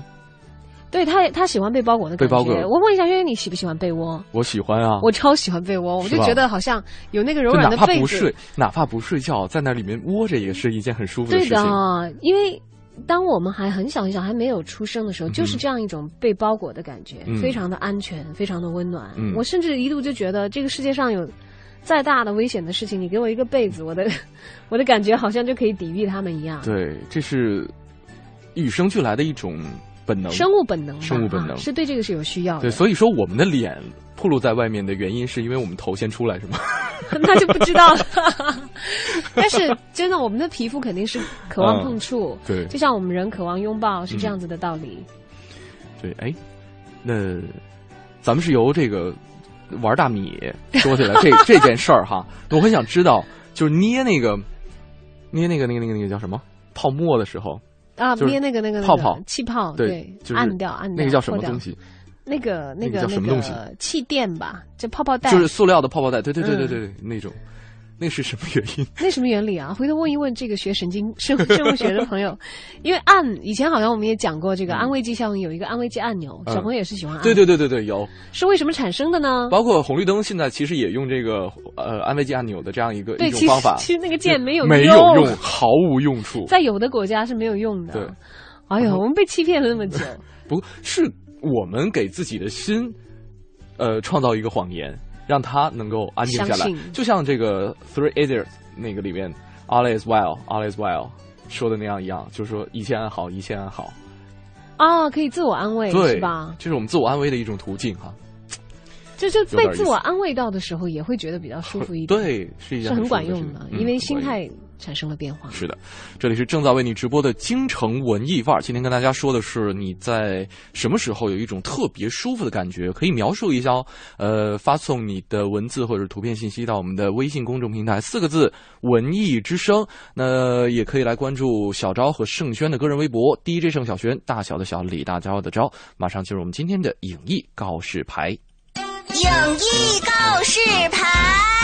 对他他喜欢被包裹的感觉。被包裹我问一下轩轩，你喜不喜欢被窝？我喜欢啊，我超喜欢被窝，我就觉得好像有那个柔软的被子怕不睡。，哪怕不睡觉，在那里面窝着也是一件很舒服的对事情。对的，因为当我们还很小很小，还没有出生的时候，嗯就是这样一种被包裹的感觉，嗯非常的安全，非常的温暖。嗯我甚至一度就觉得，这个世界上有再大的危险的事情，你给我一个被子，我的 我的感觉好像就可以抵御他们一样。对，这是与生俱来的一种本能，生物本能，生物本能啊是对这个是有需要的。对，所以说我们的脸暴露在外面的原因，是因为我们头先出来，是吗？那就不知道了。但是真的，我们的皮肤肯定是渴望碰触，嗯对就像我们人渴望拥抱是这样子的道理。对，哎，那咱们是由这个玩大米说起来这 这件事儿哈，我很想知道，就是捏那个捏那个那个那个那个叫什么泡沫的时候，啊，就是捏那个那个那个泡泡气泡，对就按掉按掉，那个叫什么东？西？那个那那个个叫什么东西那个气垫吧，就泡泡袋，就是塑料的泡泡袋，对对对对对，那种，那是什么原因？那什么原理啊？回头问一问这个学神经生 生物学的朋友，因为按以前好像我们也讲过，这个安慰剂效应有一个安慰剂按钮，嗯小朋友也是喜欢按，对对对对对，有，是为什么产生的呢？包括红绿灯现在其实也用这个呃安慰剂按钮的这样一个一种方法，其实那个键没有没有用，毫无用处。在有的国家是没有用的。对，哎呦，我们被欺骗了那么久。不是我们给自己的心，呃，创造一个谎言，让他能够安静下来。就像这个《Three Idiots》那个里面 “All is well, all is well” 说的那样一样，就是说一切安好，一切安好。啊，可以自我安慰，是吧？这是我们自我安慰的一种途径哈。就是有点意思被自我安慰到的时候，也会觉得比较舒服一点。对，是一件是很管用的因为嗯心态产生了变化。是的，这里是正在为你直播的京城文艺范儿。今天跟大家说的是你在什么时候有一种特别舒服的感觉，可以描述一下哦。呃，发送你的文字或者图片信息到我们的微信公众平台，四个字“文艺之声”。那也可以来关注小昭和盛轩的个人微博 “DJ 盛小轩”，大小的小，李大钊的钊。马上进入我们今天的影艺告示牌。影艺告示牌。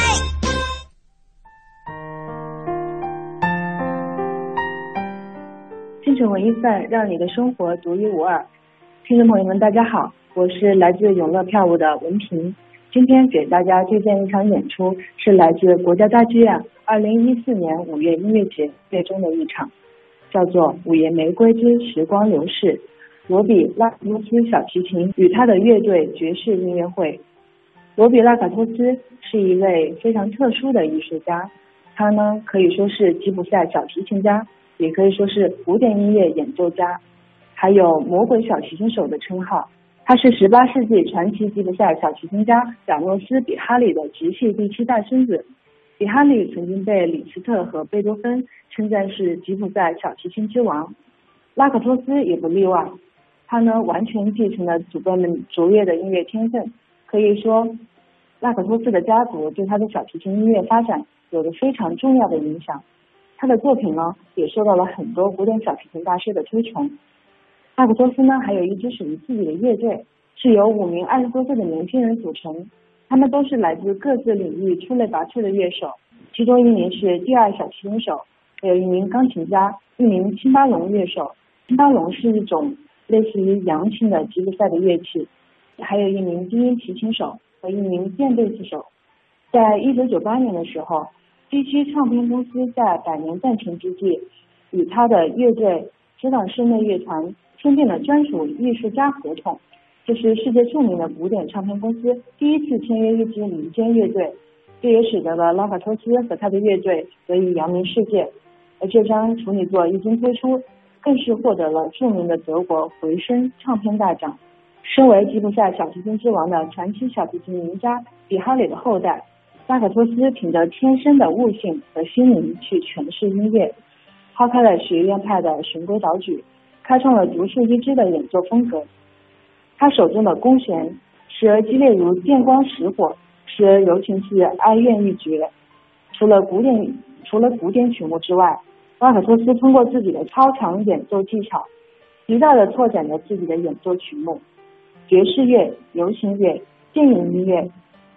京城文艺范，让你的生活独一无二。听众朋友们，大家好，我是来自永乐票务的文平。今天给大家推荐一场演出，是来自国家大剧院二零一四年五月音乐节最终的一场，叫做《午夜玫瑰之时光流逝》，罗比拉卡托斯小提琴与他的乐队爵士音乐会。罗比拉卡托斯是一位非常特殊的艺术家，他呢可以说是吉普赛小提琴家，也可以说是古典音乐演奏家，还有魔鬼小提琴手的称号。他是十八世纪传奇吉普赛小提琴家贾诺斯·比哈里的直系第七代孙子。比哈里曾经被李斯特和贝多芬称赞是吉普赛小提琴之王，拉克托斯也不例外。他呢完全继承了祖辈们卓越的音乐天分，可以说，拉克托斯的家族对他的小提琴音乐发展有着非常重要的影响。他的作品呢也受到了很多古典小提琴大师的推崇。拉克托斯呢还有一支属于自己的乐队，是由五名二十多岁的年轻人组成，他们都是来自各自领域出类拔萃的乐手，其中一名是第二小提琴手，还有一名钢琴家，一名青巴龙乐手。青巴龙是一种类似于扬琴的吉普赛的乐器，还有一名低音提琴手和一名电贝斯手。在一九九八年的时候，GG 唱片公司在百年诞辰之际，与他的乐队指导室内乐团签订了专属艺术家合同。这是世界著名的古典唱片公司第一次签约一支民间乐队，这也使得了拉卡托斯和他的乐队得以扬名世界。而这张处女作一经推出，更是获得了著名的德国回声唱片大奖。身为吉普赛小提琴之王的传奇小提琴名家比哈里的后代，拉卡托斯凭着天生的悟性和心灵去诠释音乐，抛开了学院派的循规蹈矩，开创了独树一帜的演奏风格。他手中的弓弦，时而激烈如电光石火，时而柔情似哀怨欲绝。除了古典，除了古典曲目之外，拉克托斯通过自己的超强演奏技巧，极大的拓展了自己的演奏曲目。爵士乐、流行乐、电影音乐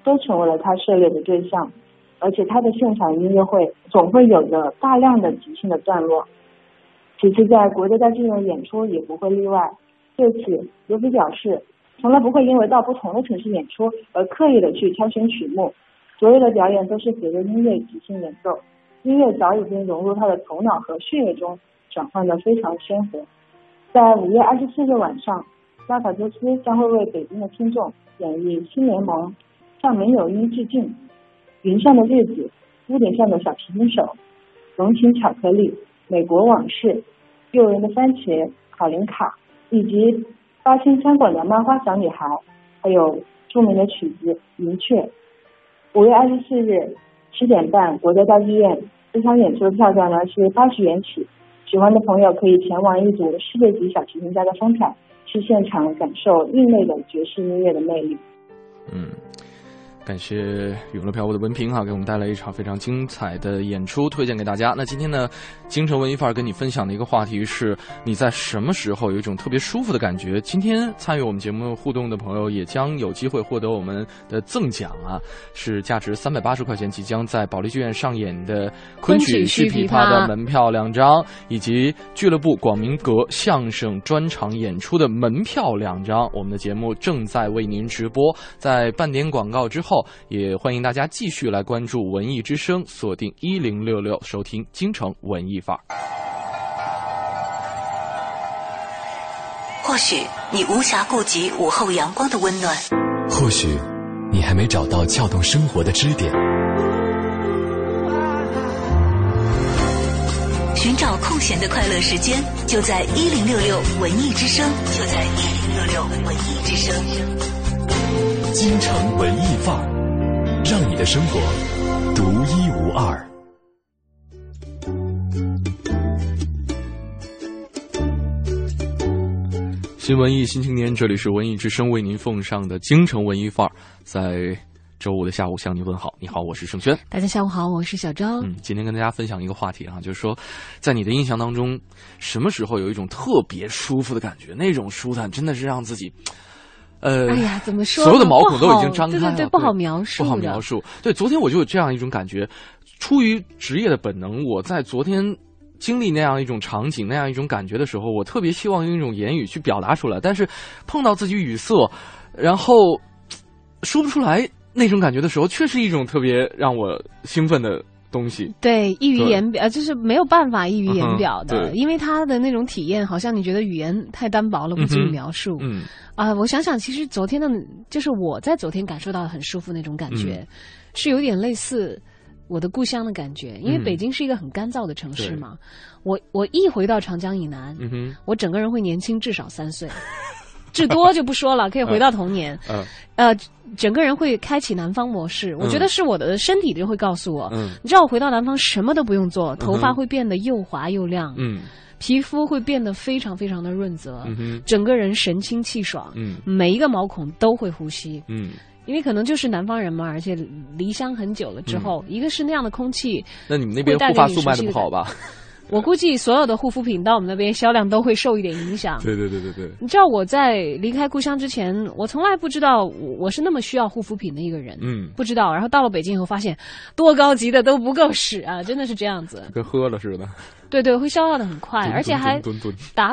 都成为了他涉猎的对象，而且他的现场音乐会总会有着大量的即兴的段落。此次在国家大剧院演出也不会例外。对此，罗比表示，从来不会因为到不同的城市演出而刻意的去挑选曲目，所有的表演都是随着音乐即兴演奏，音乐早已经融入他的头脑和血液中，转换的非常鲜活。在五月二十四日晚上，拉法多斯将会为北京的听众演绎《新联盟》，向没有音致敬，《云上的日子》，屋顶上的小提琴手，《龙情巧克力》，美国往事，诱人的番茄，考林卡。以及八仙餐馆的《漫画小女孩》，还有著名的曲子《云雀》。五月二十四日七点半，国家大剧院这场演出的票价呢是八十元起，喜欢的朋友可以前往一组世界级小提琴家的风采，去现场感受另类的爵士音乐的魅力。嗯。感谢永乐飘舞的文凭哈，给我们带来一场非常精彩的演出，推荐给大家。那今天呢，京城文艺范儿跟你分享的一个话题是：你在什么时候有一种特别舒服的感觉？今天参与我们节目互动的朋友也将有机会获得我们的赠奖啊，是价值三百八十块钱，即将在保利剧院上演的昆曲戏琵琶的门票两张，以及俱乐部广明阁相声专场演出的门票两张。我们的节目正在为您直播，在半点广告之后。也欢迎大家继续来关注文艺之声，锁定一零六六，收听京城文艺范儿。或许你无暇顾及午后阳光的温暖，或许你还没找到撬动生活的支点。寻找空闲的快乐时间，就在一零六六文艺之声，就在一零六六文艺之声。京城文艺范儿，让你的生活独一无二。新文艺新青年，这里是文艺之声为您奉上的京城文艺范儿，在周五的下午向您问好。你好，我是盛轩。大家下午好，我是小昭。嗯，今天跟大家分享一个话题啊，就是说，在你的印象当中，什么时候有一种特别舒服的感觉？那种舒坦真的是让自己。呃，哎呀，怎么说？所有的毛孔都已经张开了，对对对，不好描述，不好描述。对，昨天我就有这样一种感觉，出于职业的本能，我在昨天经历那样一种场景、那样一种感觉的时候，我特别希望用一种言语去表达出来，但是碰到自己语塞，然后说不出来那种感觉的时候，却是一种特别让我兴奋的。东西。对溢于言表，就是没有办法溢于言表的，因为他的那种体验，好像你觉得语言太单薄了，不足以描述。嗯啊，我想想，其实昨天的，就是我在昨天感受到很舒服那种感觉，是有点类似我的故乡的感觉，因为北京是一个很干燥的城市嘛。我我一回到长江以南，我整个人会年轻至少三岁。至多就不说了，可以 回到童年。嗯，呃，整个人会开启南方模式。我觉得是我的身体就会告诉我。嗯，你知道我回到南方什么都不用做，头发会变得又滑又亮。嗯，皮肤会变得非常非常的润泽。嗯，整个人神清气爽。嗯，每一个毛孔都会呼吸。嗯，因为可能就是南方人嘛，而且离乡很久了之后，一个是那样的空气。那你们那边护发素卖的不好吧？我估计所有的护肤品到我们那边销量都会受一点影响。对对对对对。你知道我在离开故乡之前，我从来不知道我是那么需要护肤品的一个人。嗯。不知道，然后到了北京以后，发现多高级的都不够使啊！真的是这样子。跟喝了似的。对对，会消耗的很快，而且还达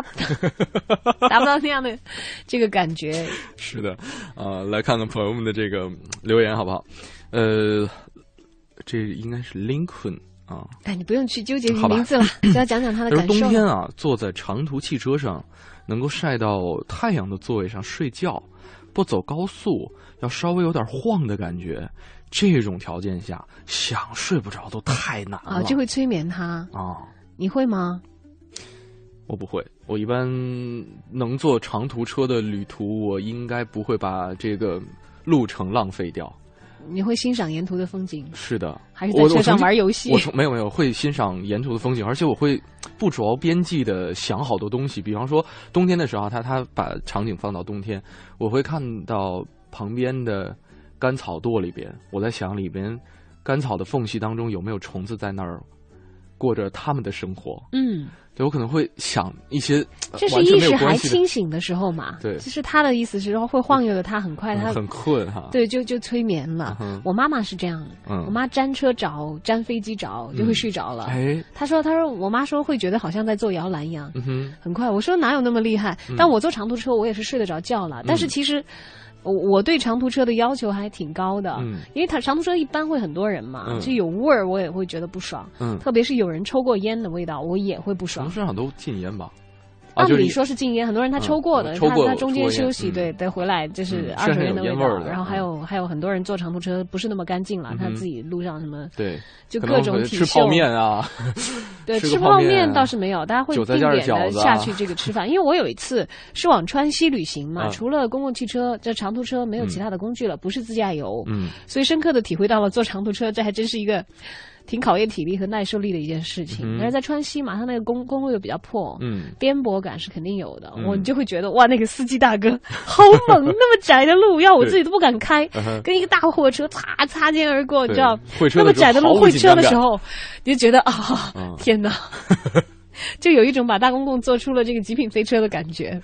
达不到那样的这个感觉。是的，啊，来看看朋友们的这个留言好不好？呃，这应该是 Lincoln。啊，哎，你不用去纠结名字了，只要讲讲他的感受。冬天啊，坐在长途汽车上，能够晒到太阳的座位上睡觉，不走高速，要稍微有点晃的感觉，这种条件下想睡不着都太难了。啊，就会催眠他啊？你会吗？我不会，我一般能坐长途车的旅途，我应该不会把这个路程浪费掉。你会欣赏沿途的风景？是的，还是在车上玩游戏？我从没有没有会欣赏沿途的风景，而且我会不着边际的想好多东西。比方说冬天的时候，他他把场景放到冬天，我会看到旁边的干草垛里边，我在想里边干草的缝隙当中有没有虫子在那儿过着他们的生活。嗯。对，我可能会想一些，这是意识还清醒的时候嘛？对，其实他的意思是说，会晃悠的他很快，他很困哈。对，就就催眠了。我妈妈是这样，我妈粘车着，粘飞机着，就会睡着了。哎，她说，她说，我妈说会觉得好像在坐摇篮一样，嗯很快。我说哪有那么厉害？但我坐长途车，我也是睡得着觉了。但是其实。我我对长途车的要求还挺高的，嗯，因为它长途车一般会很多人嘛，就有味儿，我也会觉得不爽，嗯，特别是有人抽过烟的味道，我也会不爽。车上都禁烟吧？按理说是禁烟，很多人他抽过的，他他中间休息，嗯。对，得回来就是嗯二手烟的味道。然后还有还有很多人坐长途车不是那么干净了，他自己路上什么对，就各种体会吃泡面啊，对，吃吃泡面面倒是没有，大家会定点的下去这个吃饭。因为我有一次是往川西旅行嘛，嗯除了公共汽车，这长途车没有其他的工具了，不是自驾游，嗯，所以深刻的体会到了坐长途车，这还真是一个挺考验体力和耐受力的一件事情。嗯但是在川西嘛，它那个公公路又比较破，嗯颠簸感是肯定有的。嗯我就会觉得哇，那个司机大哥 好猛，那么窄的路，要我自己都不敢开跟一个大货车擦擦肩而过，你知道那么窄的路会车的时候，你就觉得啊嗯，天哪！就有一种把大公共做出了这个极品飞车的感觉。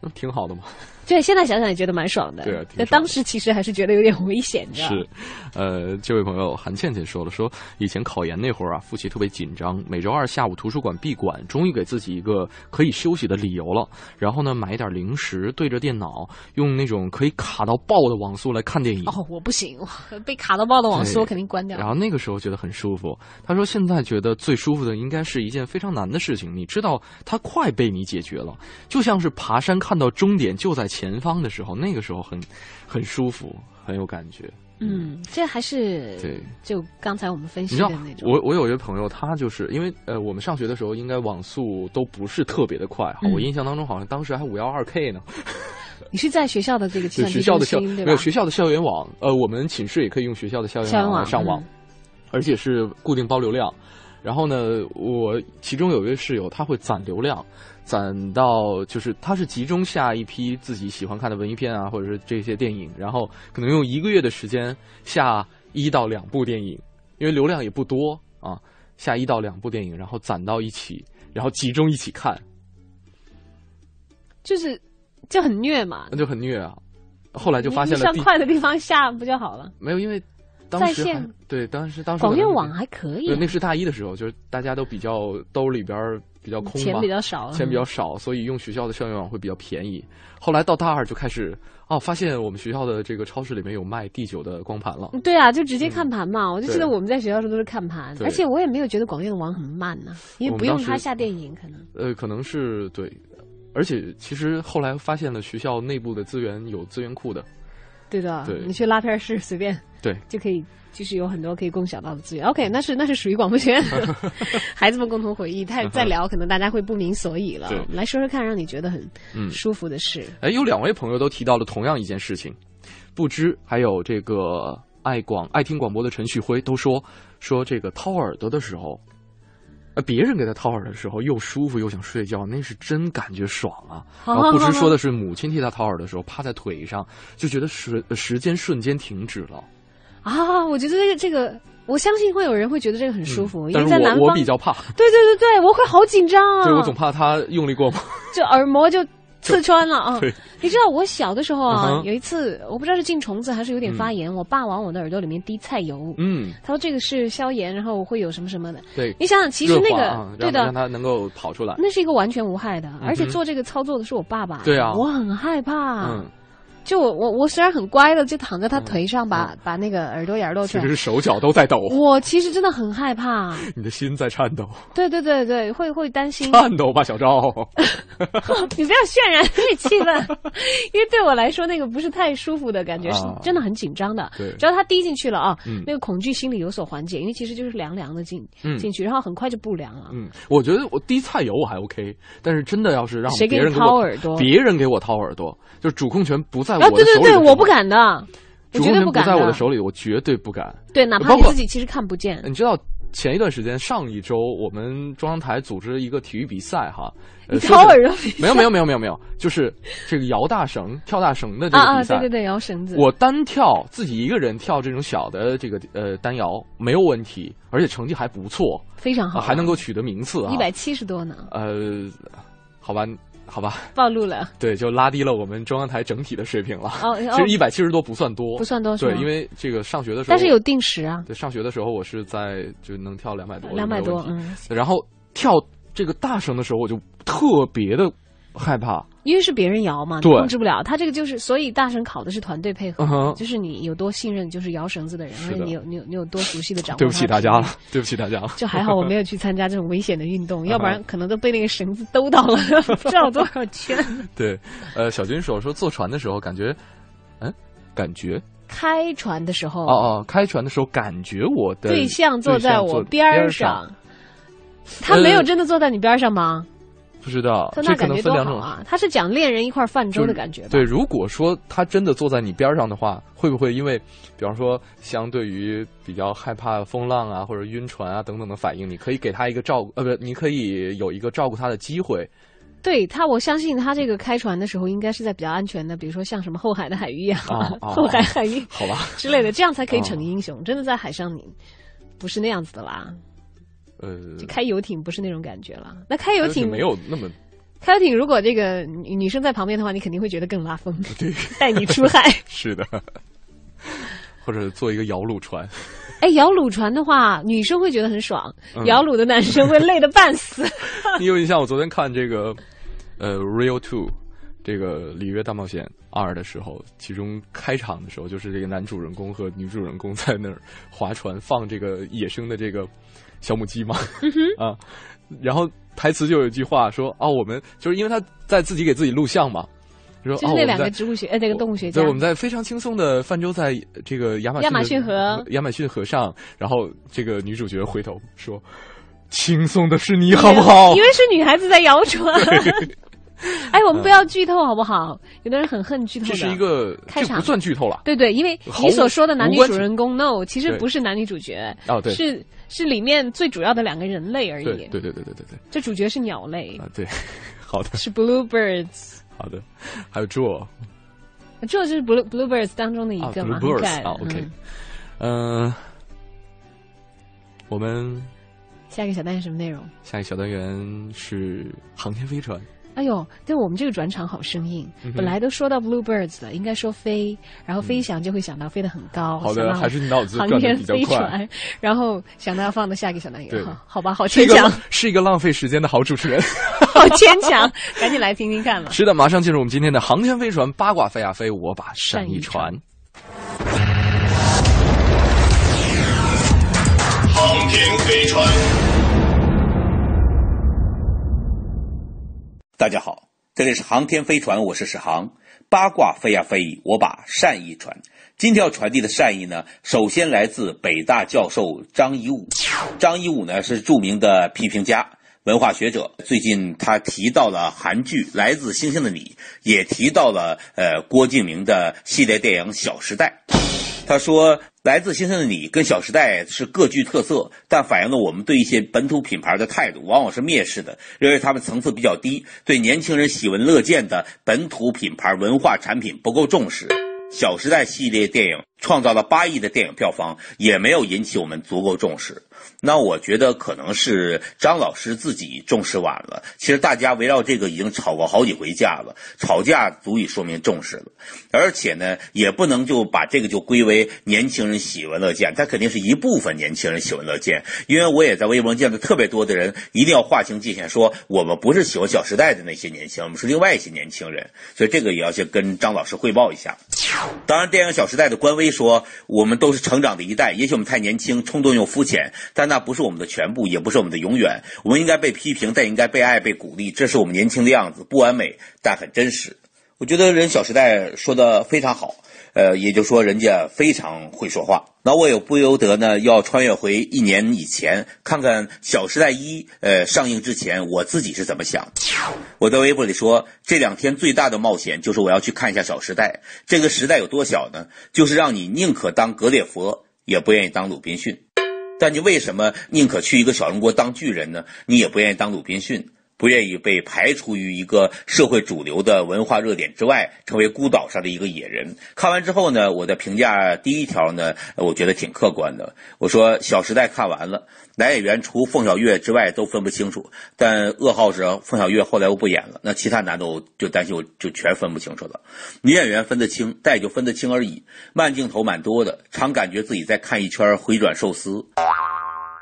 那挺好的嘛。对，现在想想也觉得蛮爽的。对啊挺爽的但当时其实还是觉得有点危险，你知道吗是，呃，这位朋友韩倩倩说了，说以前考研那会儿啊，复习特别紧张，每周二下午图书馆闭馆，终于给自己一个可以休息的理由了。然后呢，买一点零食，对着电脑，用那种可以卡到爆的网速来看电影。哦，我不行，被卡到爆的网速我肯定关掉。然后那个时候觉得很舒服。他说现在觉得最舒服的应该是一件非常难的事情，你知道它快被你解决了，就像是爬山看到终点就在前方的时候，那个时候很很舒服，很有感觉。嗯，这还是对，就刚才我们分析的那，种。我我有一个朋友，他就是因为呃，我们上学的时候应该网速都不是特别的快哈，嗯我印象当中好像当时还五幺二 K 呢。你是在学校的这个 学校的校没有？学校的校园网，呃，我们寝室也可以用学校的校园网上网，嗯而且是固定包流量。然后呢，我其中有一位室友，他会攒流量，攒到就是他是集中下一批自己喜欢看的文艺片啊，或者是这些电影，然后可能用一个月的时间下一到两部电影，因为流量也不多啊，下一到两部电影，然后攒到一起，然后集中一起看，就是就很虐嘛。那就很虐啊。后来就发现了第上快的地方下不就好了？没有，因为当时还在线对当时当时广可能是院网还可以那是大一的时候，就是大家都比较兜里边儿比较空嘛，钱比较少钱比较少，所以用学校的校园网会比较便宜。后来到大二就开始哦，发现我们学校的这个超市里面有卖第九的光盘了。对啊，就直接看盘嘛。我就记得我们在学校的时候都是看盘，而且我也没有觉得广电的网很慢呢，因为不用它下电影可能。呃，可能是对，而且其实后来发现了学校内部的资源有资源库的，对的，对你去拉片室随便对，就可以，就是有很多可以共享到的资源。OK，那是那是属于广播学院的 孩子们共同回忆。太再聊，可能大家会不明所以了对。我们来说说看，让你觉得很嗯舒服的事。哎，有两位朋友都提到了同样一件事情，不知还有这个爱广爱听广播的陈旭辉都说说这个掏耳朵的时候，呃，别人给他掏耳的时候又舒服又想睡觉，那是真感觉爽啊。然后不知说的是母亲替他掏耳的时候，趴在腿上就觉得时时间瞬间停止了。啊，我觉得这个这个，我相信会有人会觉得这个很舒服，因为在南方我我比较怕，对对对对，我会好紧张啊！对我总怕他用力过猛。就耳膜就刺穿了啊对！你知道我小的时候啊，嗯有一次我不知道是进虫子还是有点发炎，我爸往我的耳朵里面滴菜油，嗯，他说这个是消炎，然后会有什么什么的。对，你想想，其实那个、啊对的让让，它能够跑出来。那是一个完全无害的，而且做这个操作的是我爸爸。对啊我很害怕。嗯，就我我我虽然很乖的，就躺在他腿上把，把、那个耳朵眼儿露出来其实。手脚都在抖，我其实真的很害怕，你的心在颤抖，对对对对，会会担心。颤抖吧，小赵。你不要渲染这个气氛，因为对我来说，那个不是太舒服的感觉，是啊真的很紧张的。对只要他滴进去了啊，嗯那个恐惧心理有所缓解，因为其实就是凉凉的进、嗯进去，然后很快就不凉了。嗯，我觉得我滴菜油我还 OK，但是真的要是让谁给掏耳朵别人给我掏耳朵，就是主控权不在我啊。对对对，我不敢的，我绝对不敢不。在我的手里，我绝对不敢。对，哪怕你自己其实看不见。你知道前一段时间，上一周我们中央台组织一个体育比赛哈，没有没有没有没有没有，就是这个摇大绳、跳大绳的这个比赛。对对对，摇绳子。我单跳自己一个人跳这种小的这个呃单摇没有问题，而且成绩还不错，非常好，啊还能够取得名次啊。一百七十多呢，呃，好吧，好吧，暴露了。对，就拉低了我们中央台整体的水平了。哦哦其实一百七十多不算多，不算多对，因为这个上学的时候，但是有定时啊，对上学的时候我是在就能跳两百多，200多没有问题嗯。然后跳这个大绳的时候，我就特别的害怕，因为是别人摇嘛，你对控制不了。他这个就是，所以大神考的是团队配合，就是你有多信任，就是摇绳子的人，是的而且你有你有你有多熟悉的掌握。对不起大家了。对不起大家了。就还好我没有去参加这种危险的运动，要不然可能都被那个绳子兜到了 不知道多少圈。对，呃，小军说说坐船的时候感觉，嗯，感觉开船的时候，哦哦，开船的时候感觉我的对象坐在我边上，他没有呃真的坐在你边儿上吗？不知道，他这可能分两种。啊！他是讲恋人一块泛舟的感觉吧？对，如果说他真的坐在你边上的话，会不会因为，比方说，相对于比较害怕风浪啊，或者晕船啊等等的反应，你可以给他一个照顾，呃，不，你可以有一个照顾他的机会。对他，我相信他这个开船的时候应该是在比较安全的，比如说像什么后海的海域啊、啊啊 后海海域好吧，之类的，这样才可以逞英雄。真的在海上你不是那样子的啦，呃，就开游艇不是那种感觉了。那开游艇没有那么 开游艇，如果这个女女生在旁边的话，你肯定会觉得更拉风，对，带你出海。是的，或者做一个摇橹船。哎，摇橹船的话，女生会觉得很爽，嗯摇橹的男生会累得半死。你有印象？我昨天看这个呃《Real Two》这个《里约大冒险二》的时候，其中开场的时候，就是这个男主人公和女主人公在那儿划船，放这个野生的这个小母鸡嘛，嗯 啊，然后台词就有一句话说：“哦，我们就是因为他在自己给自己录像嘛。”说就是那两哦我们在个植物学，呃，那个动物学家对，我，们在非常轻松的泛舟在这个亚马逊亚马逊河亚马逊河上，然后这个女主角回头说：“轻松的是你，好不好？”因为是女孩子在摇船。哎，我们不要剧透好不好？有的人很恨剧透的。这是一个开场。不算剧透了。对对，因为你所说的男女主人公 no，其实不是男女主角，哦对。是是里面最主要的两个人类而已。对对对对对对对。这主角是鸟类，啊，对，好的。是 bluebirds，好的，还有 Joe 这就是 blue bluebirds 当中的一啊个嘛，，Blue 很可 Birds 爱的啊，OK，嗯嗯，我们下一个小单元什么内容？下一个小单元是航天飞船。哎呦，对我们这个转场好生硬。嗯本来都说到 bluebirds 了，应该说飞，然后飞翔就会想到飞得很高。好的还是你脑子转得航天比较快飞船，然后想到要放到下一个小单元。对好好吧，好牵强，是一个浪费时间的好主持人。好牵强，赶紧来听听看吧。是的，马上进入我们今天的航天飞船八卦飞呀飞，我把善意传。航天飞船。大家好，这里是航天飞船，我是史航。八卦飞呀飞，我把善意传。今天要传递的善意呢，首先来自北大教授张一武。张一武呢是著名的批评家、文化学者。最近他提到了韩剧《来自星星的你》，也提到了呃郭敬明的系列电影《小时代》。他说，《来自星星的你》跟《小时代》是各具特色，但反映了我们对一些本土品牌的态度，往往是蔑视的，认为他们层次比较低，对年轻人喜闻乐见的本土品牌文化产品不够重视。《小时代》系列电影创造了八亿的电影票房，也没有引起我们足够重视。那我觉得可能是张老师自己重视晚了。其实大家围绕这个已经吵过好几回架了，吵架足以说明重视了。而且呢，也不能就把这个就归为年轻人喜闻乐见，它肯定是一部分年轻人喜闻乐见。因为我也在微博见到特别多的人，一定要划清界限，说我们不是喜欢《小时代》的那些年轻人，我们是另外一些年轻人。所以这个也要先跟张老师汇报一下。当然，电影《小时代》的官微说，我们都是成长的一代，也许我们太年轻、冲动又肤浅，但那不是我们的全部，也不是我们的永远。我们应该被批评，但应该被爱、被鼓励，这是我们年轻的样子，不完美，但很真实。我觉得人《小时代》说的非常好，呃，也就说人家非常会说话。那我也不由得呢，要穿越回一年以前，看看《小时代一》呃上映之前我自己是怎么想。我在微博里说，这两天最大的冒险就是我要去看一下《小时代》。这个时代有多小呢？就是让你宁可当格列佛，也不愿意当鲁滨逊。但你为什么宁可去一个小人国当巨人呢？你也不愿意当鲁滨逊。不愿意被排除于一个社会主流的文化热点之外，成为孤岛上的一个野人。看完之后呢，我的评价第一条呢，我觉得挺客观的。我说《小时代》看完了，男演员除凤小岳之外都分不清楚，但噩耗是凤小岳后来又不演了，那其他男的我就担心我就全分不清楚了。女演员分得清，但也就分得清而已。慢镜头蛮多的，常感觉自己在看一圈回转寿司。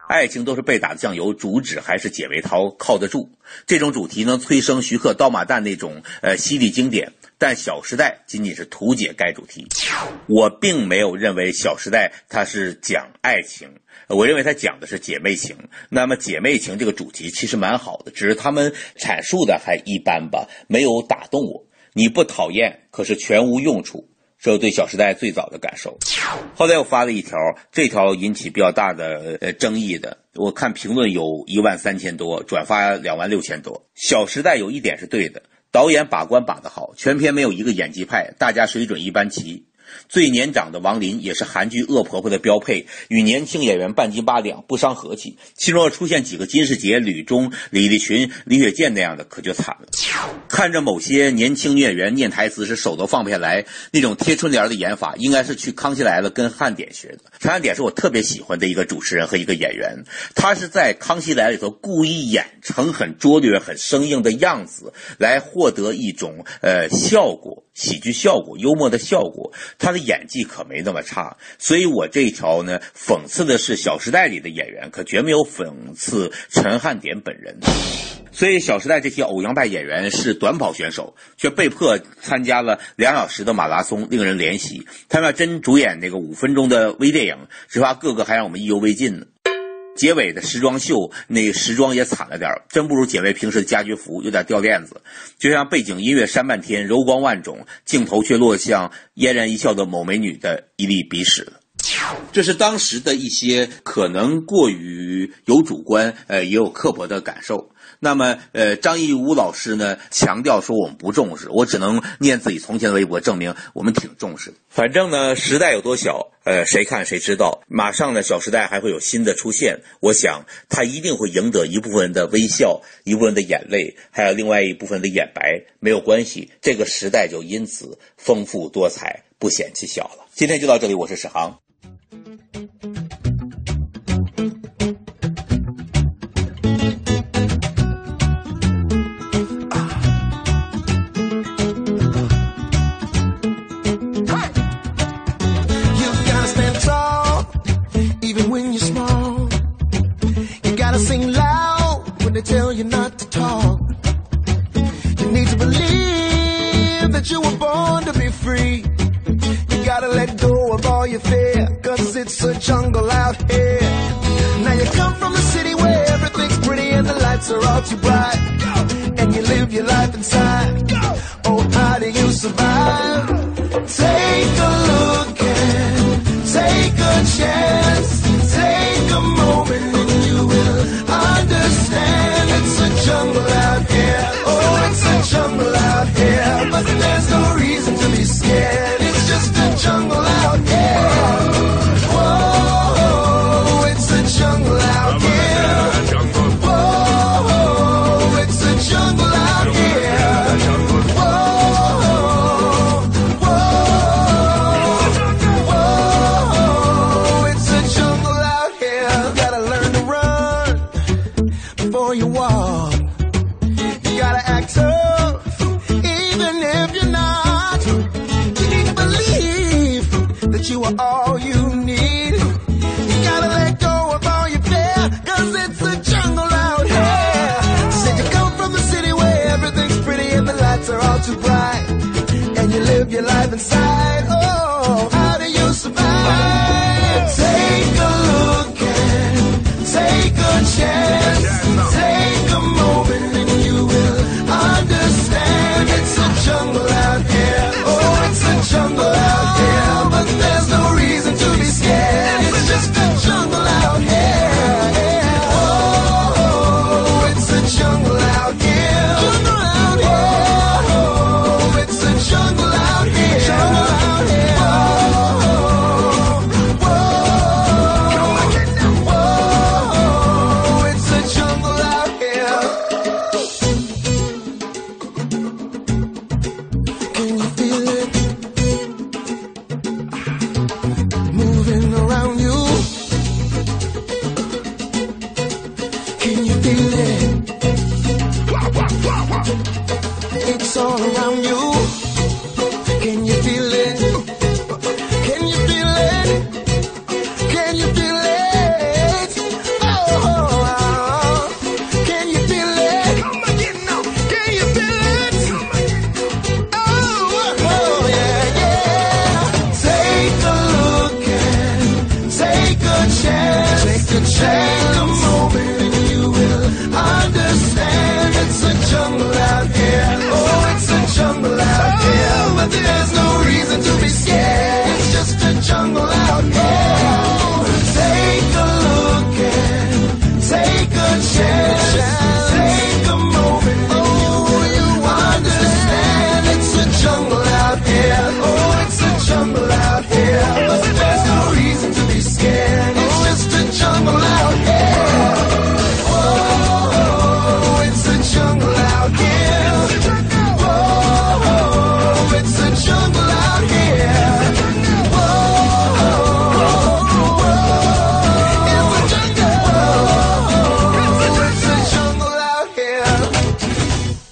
爱情都是被打的酱油，主旨还是解围涛靠得住。这种主题能催生徐克刀马旦那种呃犀利经典，但《小时代》仅仅是图解该主题。我并没有认为《小时代》它是讲爱情，我认为它讲的是姐妹情。那么姐妹情这个主题其实蛮好的，只是他们阐述的还一般吧，没有打动我。你不讨厌，可是全无用处。这是对《小时代》最早的感受。后来我发了一条，这条引起比较大的呃争议的，我看评论有一万三千多，转发两万六千多。《小时代》有一点是对的，导演把关把得好，全片没有一个演技派，大家水准一般齐。最年长的王林也是韩剧恶婆婆的标配，与年轻演员半斤八两，不伤和气。其中要出现几个金世杰、吕中、李立群、李雪健那样的，可就惨了。看着某些年轻女演员念台词时手都放不下来，那种贴春联的演法，应该是去《康熙来了》跟汉典学的。陈汉典是我特别喜欢的一个主持人和一个演员，他是在《康熙来了》里头故意演成很拙劣、很生硬的样子，来获得一种呃效果。喜剧效果、幽默的效果，他的演技可没那么差。所以我这一条呢，讽刺的是《小时代》里的演员，可绝没有讽刺陈汉典本人。所以《小时代》这些偶像派演员是短跑选手，却被迫参加了两小时的马拉松，令人怜惜。他们要真主演那个五分钟的微电影，只怕个个还让我们意犹未尽呢。结尾的时装秀，那时装也惨了点真不如姐妹平时的家居服，有点掉链子。就像背景音乐扇半天，柔光万种，镜头却落向嫣然一笑的某美女的一粒鼻屎。这是当时的一些可能过于有主观，呃，也有刻薄的感受。那么，呃，张艺武老师呢强调说我们不重视，我只能念自己从前的微博证明我们挺重视。反正呢，时代有多小，呃，谁看谁知道。马上呢，小时代还会有新的出现，我想他一定会赢得一部分人的微笑，一部分的眼泪，还有另外一部分的眼白。没有关系，这个时代就因此丰富多彩，不显其小了。今天就到这里，我是史航。born to be free. You gotta let go of all your fear, cause it's a jungle out here. Now you come from a city where everything's pretty and the lights are all too bright. And you live your life inside. Oh, how do you survive? Take a look and take a chance.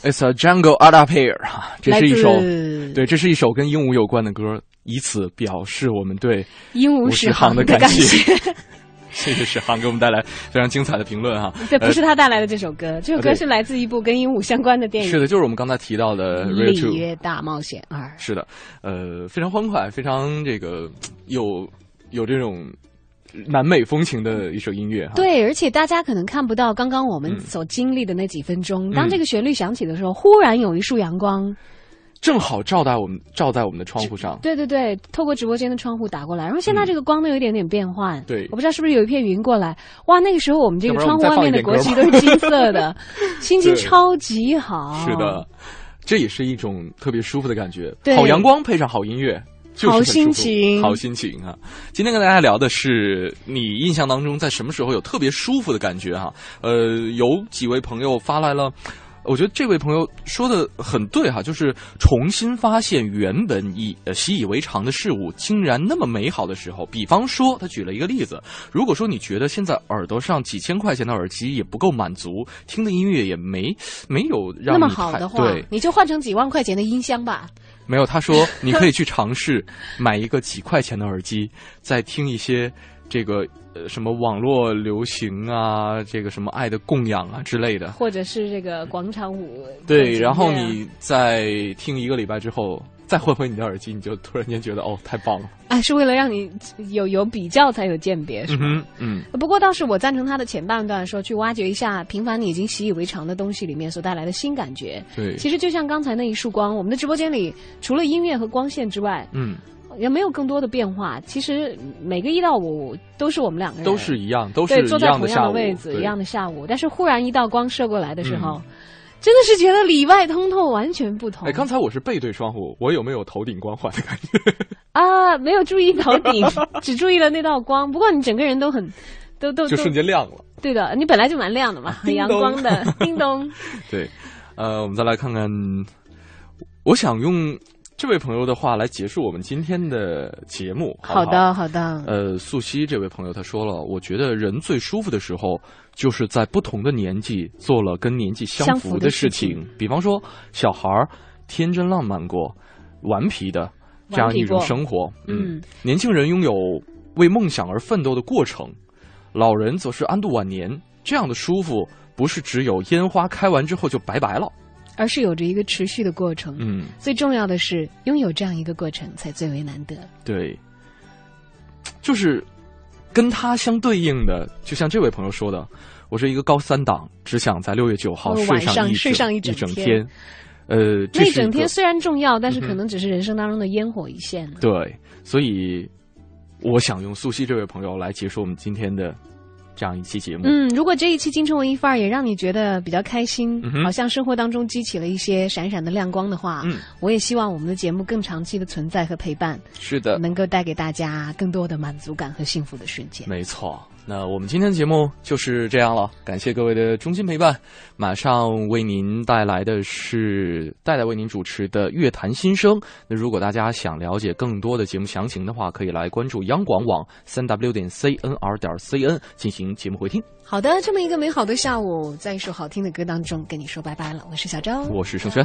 It's a jungle up here 哈，这是一首对，这是一首跟鹦鹉有关的歌，以此表示我们对鹦鹉史史航的的感谢。谢 谢谢史航给我们带来非常精彩的评论哈。对，不是呃他带来的这首歌，这首歌是来自一部跟鹦鹉相关的电影。是的，就是我们刚才提到的《《Two 里》。约大冒险二》。是的，呃，非常欢快，非常这个有有这种南美风情的一首音乐哈。对，而且大家可能看不到刚刚我嗯们所经历的那几分钟，当这个旋律响起的时候，忽然有一束阳光，正好照在我们照在我们的窗户上。对对对，透过直播间的窗户打过来，然后现在这个光呢有一点点变换，嗯对我不知道是不是有一片云过来，哇，那个时候我们这个窗户外面的国旗都是金色的，心情超级好。是的，这也是一种特别舒服的感觉。对好阳光配上好音乐。就是好心情好心情啊！今天跟大家聊的是你印象当中在什么时候有特别舒服的感觉哈？呃，有几位朋友发来了。我觉得这位朋友说的很对哈，就是重新发现原本以呃习以为常的事物，竟然那么美好的时候。比方说，他举了一个例子，如果说你觉得现在耳朵上几千块钱的耳机也不够满足，听的音乐也没没有让那么好的话对，，你就换成几万块钱的音箱吧。没有，他说你可以去尝试 买一个几块钱的耳机，再听一些这个呃什么网络流行啊，这个什么爱的供养啊之类的。或者是这个广场舞。对，然后你再听一个礼拜之后，再换回你的耳机，你就突然间觉得哦，太棒了。哎，是为了让你有有比较才有鉴别，是吧？嗯，嗯，不过倒是我赞成他的前半段说，去挖掘一下平凡你已经习以为常的东西里面所带来的新感觉。对，其实就像刚才那一束光，我们的直播间里除了音乐和光线之外，嗯，也没有更多的变化。其实每个一到五都是我们两个人，都是一样，都是坐在同样样的位置，一样的下午。但是忽然一道光射过来的时候，嗯真的是觉得里外通透，完全不同。哎，刚才我是背对窗户，我有没有头顶光环的感觉？啊，没有注意头顶，只注意了那道光。不过你整个人都很，都都就都瞬间亮了。对的，你本来就蛮亮的嘛，很阳光的，叮咚。对，呃，我们再来看看，我想用这位朋友的话来结束我们今天的节目。好的，好的。呃，素汐这位朋友他说了，我觉得人最舒服的时候，就是在不同的年纪做了跟年纪相相符的事事情。比方说，小孩儿天真浪漫过，顽皮的这样一种生活。嗯，年轻人拥有为梦想而奋斗的过程，老人则是安度晚年。这样的舒服，不是只有烟花开完之后就拜拜了。而是有着一个持续的过程。嗯，最重要的是，拥有这样一个过程才最为难得。对，就是跟他相对应的，就像这位朋友说的，我是一个高三党，只想在六月九号哦睡晚上一睡上一一整天天。呃，一整天虽然重要，但是可能只是人生当中的烟火一现了。对，所以我想用素汐这位朋友来结束我们今天的这样一期节目。嗯，如果这一期京城文艺范儿也让你觉得比较开心，嗯好像生活当中激起了一些闪闪的亮光的话，嗯，我也希望我们的节目更长期的存在和陪伴，是的，能够带给大家更多的满足感和幸福的瞬间。没错，那我们今天的节目就是这样了，感谢各位的衷心陪伴。马上为您带来的是戴戴为您主持的《乐坛新生》。那如果大家想了解更多的节目详情的话，可以来关注央广网三 w 点 cnr 点 cn 进行节目回听。好的，这么一个美好的下午，在一首好听的歌当中跟你说拜拜了。我是小张，我是盛轩，